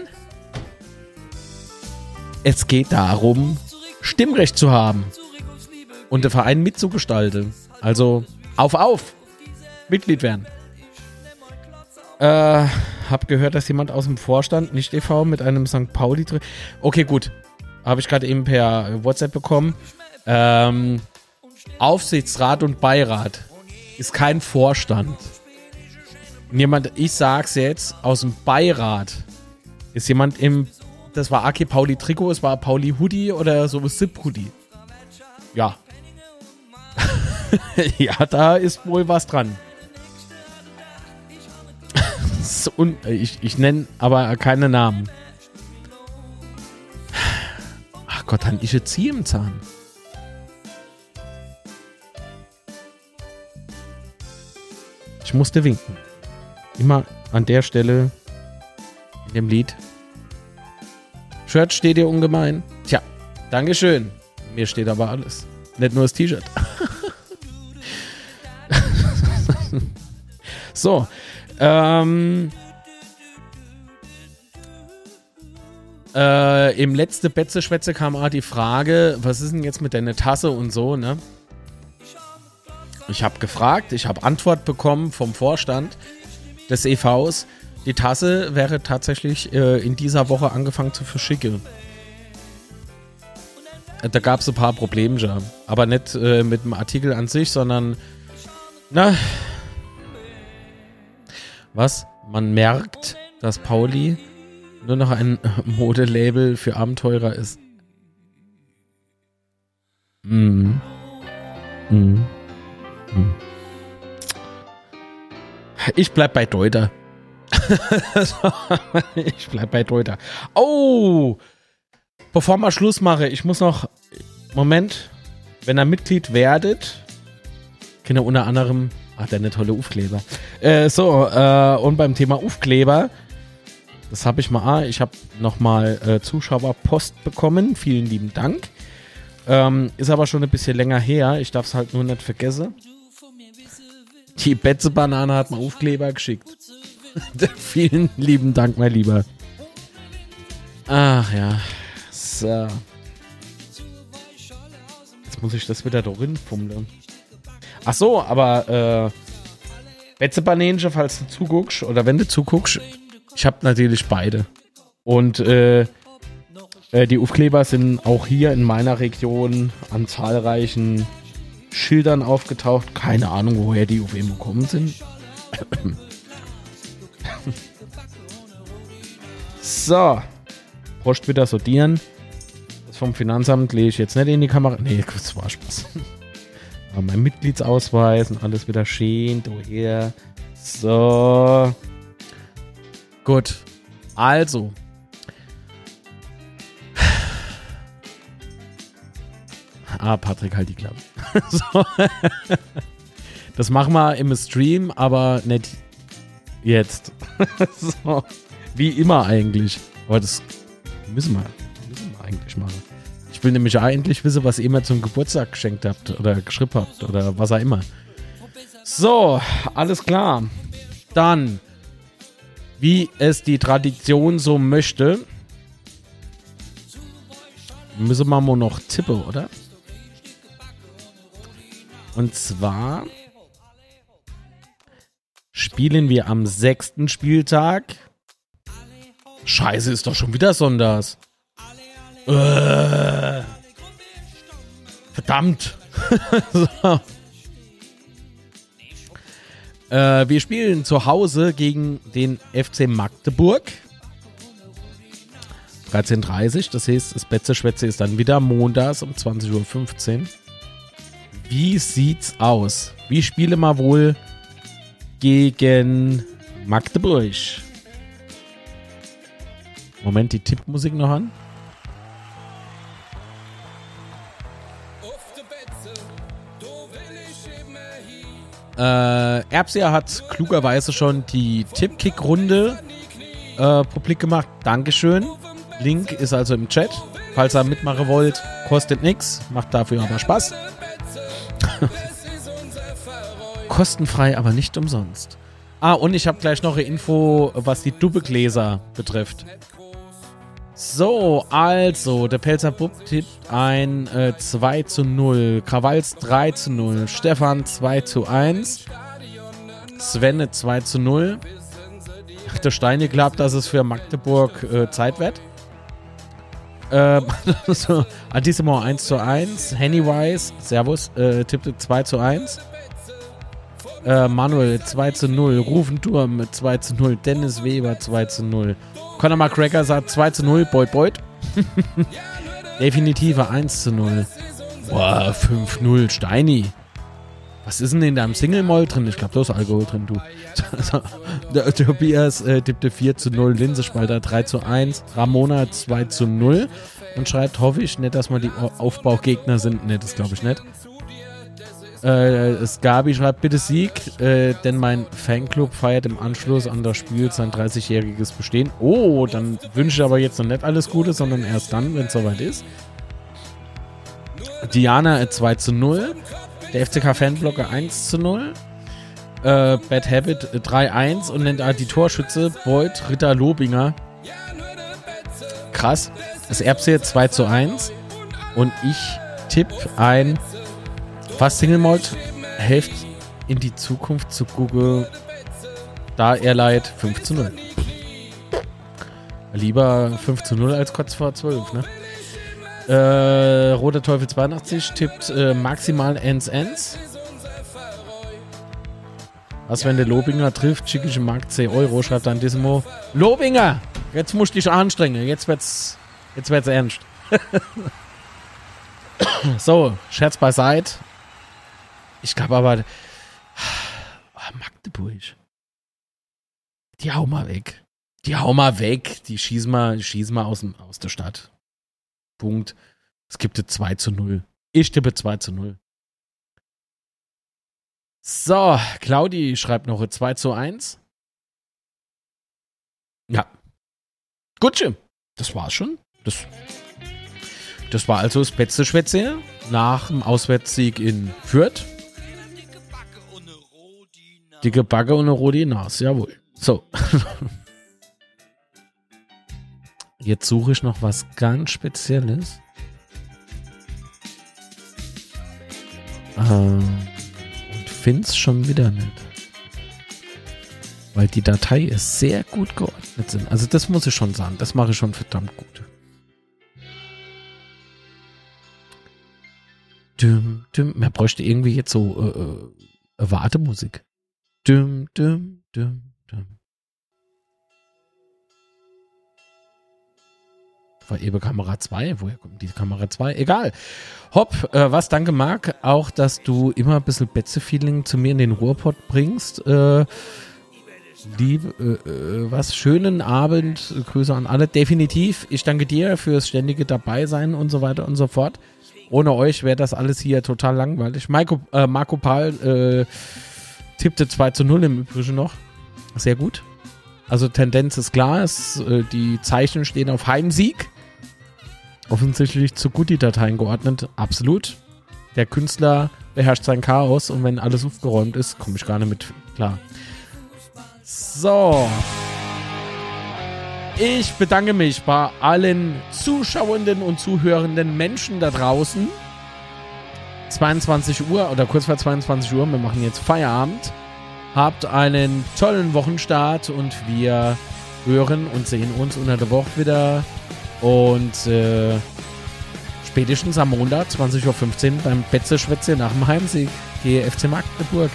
es geht darum, Stimmrecht zu haben und den Verein mitzugestalten. Also auf, auf! Mitglied werden. Äh, hab gehört, dass jemand aus dem Vorstand, nicht e.V., mit einem St. Pauli. Okay, gut. habe ich gerade eben per WhatsApp bekommen. Ähm, Aufsichtsrat und Beirat ist kein Vorstand. Jemand, ich sag's jetzt, aus dem Beirat ist jemand im, das war Aki Pauli Trikot, es war Pauli Hoodie oder so Sip Hoodie. Ja. ja, da ist wohl was dran. ich ich nenne aber keine Namen. Ach Gott, dann ich jetzt im Zahn. Ich musste winken. Immer an der Stelle in dem Lied. Shirt steht dir ungemein. Tja, Dankeschön. Mir steht aber alles. Nicht nur das T-Shirt. so. Ähm, äh, Im letzten Betze-Schwätze kam auch die Frage, was ist denn jetzt mit deiner Tasse und so, ne? Ich habe gefragt, ich habe Antwort bekommen vom Vorstand des EVs. Die Tasse wäre tatsächlich äh, in dieser Woche angefangen zu verschicken. Äh, da gab es ein paar Probleme, aber nicht äh, mit dem Artikel an sich, sondern na, was? Man merkt, dass Pauli nur noch ein Modelabel für Abenteurer ist. Mhm. Mhm. Hm. Ich bleib bei Deuter. ich bleib bei Deuter. Oh! Bevor wir Schluss mache, ich muss noch. Moment. Wenn ihr Mitglied werdet, kenne unter anderem. Ach, der eine tolle Aufkleber. Äh, so, äh, und beim Thema Aufkleber, das habe ich mal. Ah, ich habe nochmal äh, Zuschauerpost bekommen. Vielen lieben Dank. Ähm, ist aber schon ein bisschen länger her. Ich darf es halt nur nicht vergessen. Die Betze-Banane hat mir Aufkleber geschickt. Vielen lieben Dank, mein Lieber. Ach ja. So. Jetzt muss ich das wieder da fummeln. Ach so, aber äh, Betze-Bananchen, falls du zuguckst, oder wenn du zuguckst, ich habe natürlich beide. Und äh, äh, die Aufkleber sind auch hier in meiner Region an zahlreichen Schildern aufgetaucht. Keine Ahnung, woher die auf einmal gekommen sind. so. Post wieder sortieren. Das vom Finanzamt lege ich jetzt nicht in die Kamera. Nee, das war Spaß. Aber mein Mitgliedsausweis und alles wieder schön. Woher? So. Gut. Also, Ah, Patrick, halt die Klappe. so. Das machen wir im Stream, aber nicht jetzt. so. Wie immer eigentlich. Aber das müssen wir, müssen wir eigentlich machen. Ich will nämlich eigentlich wissen, was ihr mir zum Geburtstag geschenkt habt oder geschrieben habt oder was auch immer. So, alles klar. Dann, wie es die Tradition so möchte, müssen wir mal noch tippen, oder? Und zwar spielen wir am sechsten Spieltag. Scheiße, ist doch schon wieder Sonders. Äh, verdammt. so. äh, wir spielen zu Hause gegen den FC Magdeburg. 13.30 das heißt, das Betze-Schwätze ist dann wieder montags um 20.15 Uhr. Wie sieht's aus? Wie spiele mal wohl gegen Magdeburg? Moment, die Tippmusik noch an. Äh, Erbsia hat klugerweise schon die Tippkick-Runde äh, publik gemacht. Dankeschön. Link ist also im Chat. Falls ihr mitmachen wollt, kostet nichts, macht dafür aber Spaß. Kostenfrei, aber nicht umsonst. Ah, und ich habe gleich noch eine Info, was die Dubbegläser betrifft. So, also, der Pelzer Bub tippt ein äh, 2 zu 0, Krawals 3 zu 0, Stefan 2 zu 1, Svenne 2 zu 0. Der Steine glaubt, dass es für Magdeburg äh, Zeit wird. Ähm, so, Antissimo 1 zu 1. Hennywise, Servus, äh, tippte 2 zu 1. Äh, Manuel 2 zu 0. Rufenturm 2 zu 0. Dennis Weber 2 zu 0. Conor McGregor sagt 2 zu 0. Beut Beut. Definitive 1 zu 0. Boah, 5-0. Steini. Was ist denn in deinem Single-Moll drin? Ich glaube, da ist Alkohol drin, du. Tobias äh, tippte 4 zu 0, Linsespalter 3 zu 1, Ramona 2 zu 0 und schreibt, hoffe ich nicht, dass mal die Aufbaugegner sind. Ne, das glaube ich nicht. Äh, Skabi schreibt, bitte Sieg, äh, denn mein Fanclub feiert im Anschluss an das Spiel sein 30-jähriges Bestehen. Oh, dann wünsche ich aber jetzt noch nicht alles Gute, sondern erst dann, wenn es soweit ist. Diana 2 zu 0. Der FCK Fanblocker 1 zu 0. Äh, Bad Habit 3-1 und nennt halt die Torschütze Beuth Ritter Lobinger. Krass. Das Erbse 2 zu 1. Und ich tippe ein was Single Malt hilft in die Zukunft zu Google. Da er leid 5 zu 0. Lieber 5 zu 0 als kurz vor 12, ne? Äh, Roter Teufel 82 tippt äh, maximal Ends Ends. Was, wenn der Lobinger trifft, schicke ich im Markt 10 Euro, schreibt dann Dismo. Lobinger! Jetzt musst du dich anstrengen, jetzt wird's, jetzt wird's ernst. so, Scherz beiseite. Ich glaube aber, oh, Magdeburg. Die hau mal weg. Die hau mal weg. Die schießen mal, schießen mal aus, aus der Stadt. Punkt. Es gibt 2 zu 0. Ich tippe 2 zu 0. So, Claudi schreibt noch 2 zu 1. Ja. Gutsche. Das war's schon. Das, das war also das Betze Schwätze nach dem Auswärtssieg in Fürth. Dicke Backe und eine rote Nase, jawohl. So. Jetzt suche ich noch was ganz Spezielles. Ähm, und es schon wieder nicht. Weil die Datei ist sehr gut geordnet sind. Also das muss ich schon sagen. Das mache ich schon verdammt gut. Düm, düm. Man bräuchte irgendwie jetzt so äh, äh, Wartemusik. Düm, düm, düm. war eben Kamera 2. Woher kommt die Kamera 2? Egal. Hopp, äh, was danke Marc, auch, dass du immer ein bisschen Betze-Feeling zu mir in den Ruhrpott bringst. Äh, lieb, äh, äh, was, schönen Abend, Grüße an alle. Definitiv, ich danke dir fürs ständige Dabeisein und so weiter und so fort. Ohne euch wäre das alles hier total langweilig. Marco, äh, Marco Paul äh, tippte 2 zu 0 im Übrigen noch. Sehr gut. Also Tendenz ist klar, es, äh, die Zeichen stehen auf Heimsieg offensichtlich zu gut die Dateien geordnet. Absolut. Der Künstler beherrscht sein Chaos und wenn alles aufgeräumt ist, komme ich gar nicht mit klar. So. Ich bedanke mich bei allen zuschauenden und zuhörenden Menschen da draußen. 22 Uhr oder kurz vor 22 Uhr, wir machen jetzt Feierabend. Habt einen tollen Wochenstart und wir hören und sehen uns unter der Woche wieder und äh, spätestens am Montag, 20.15 Uhr, beim Betze-Schwätze nach dem Heimsieg, GFC Magdeburg.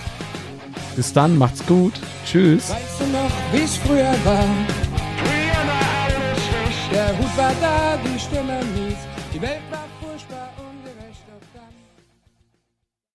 Bis dann, macht's gut. Tschüss. Weißt du noch, wie es früher war? Früher war alles Der Hut war da, die Stimme mies, die Welt war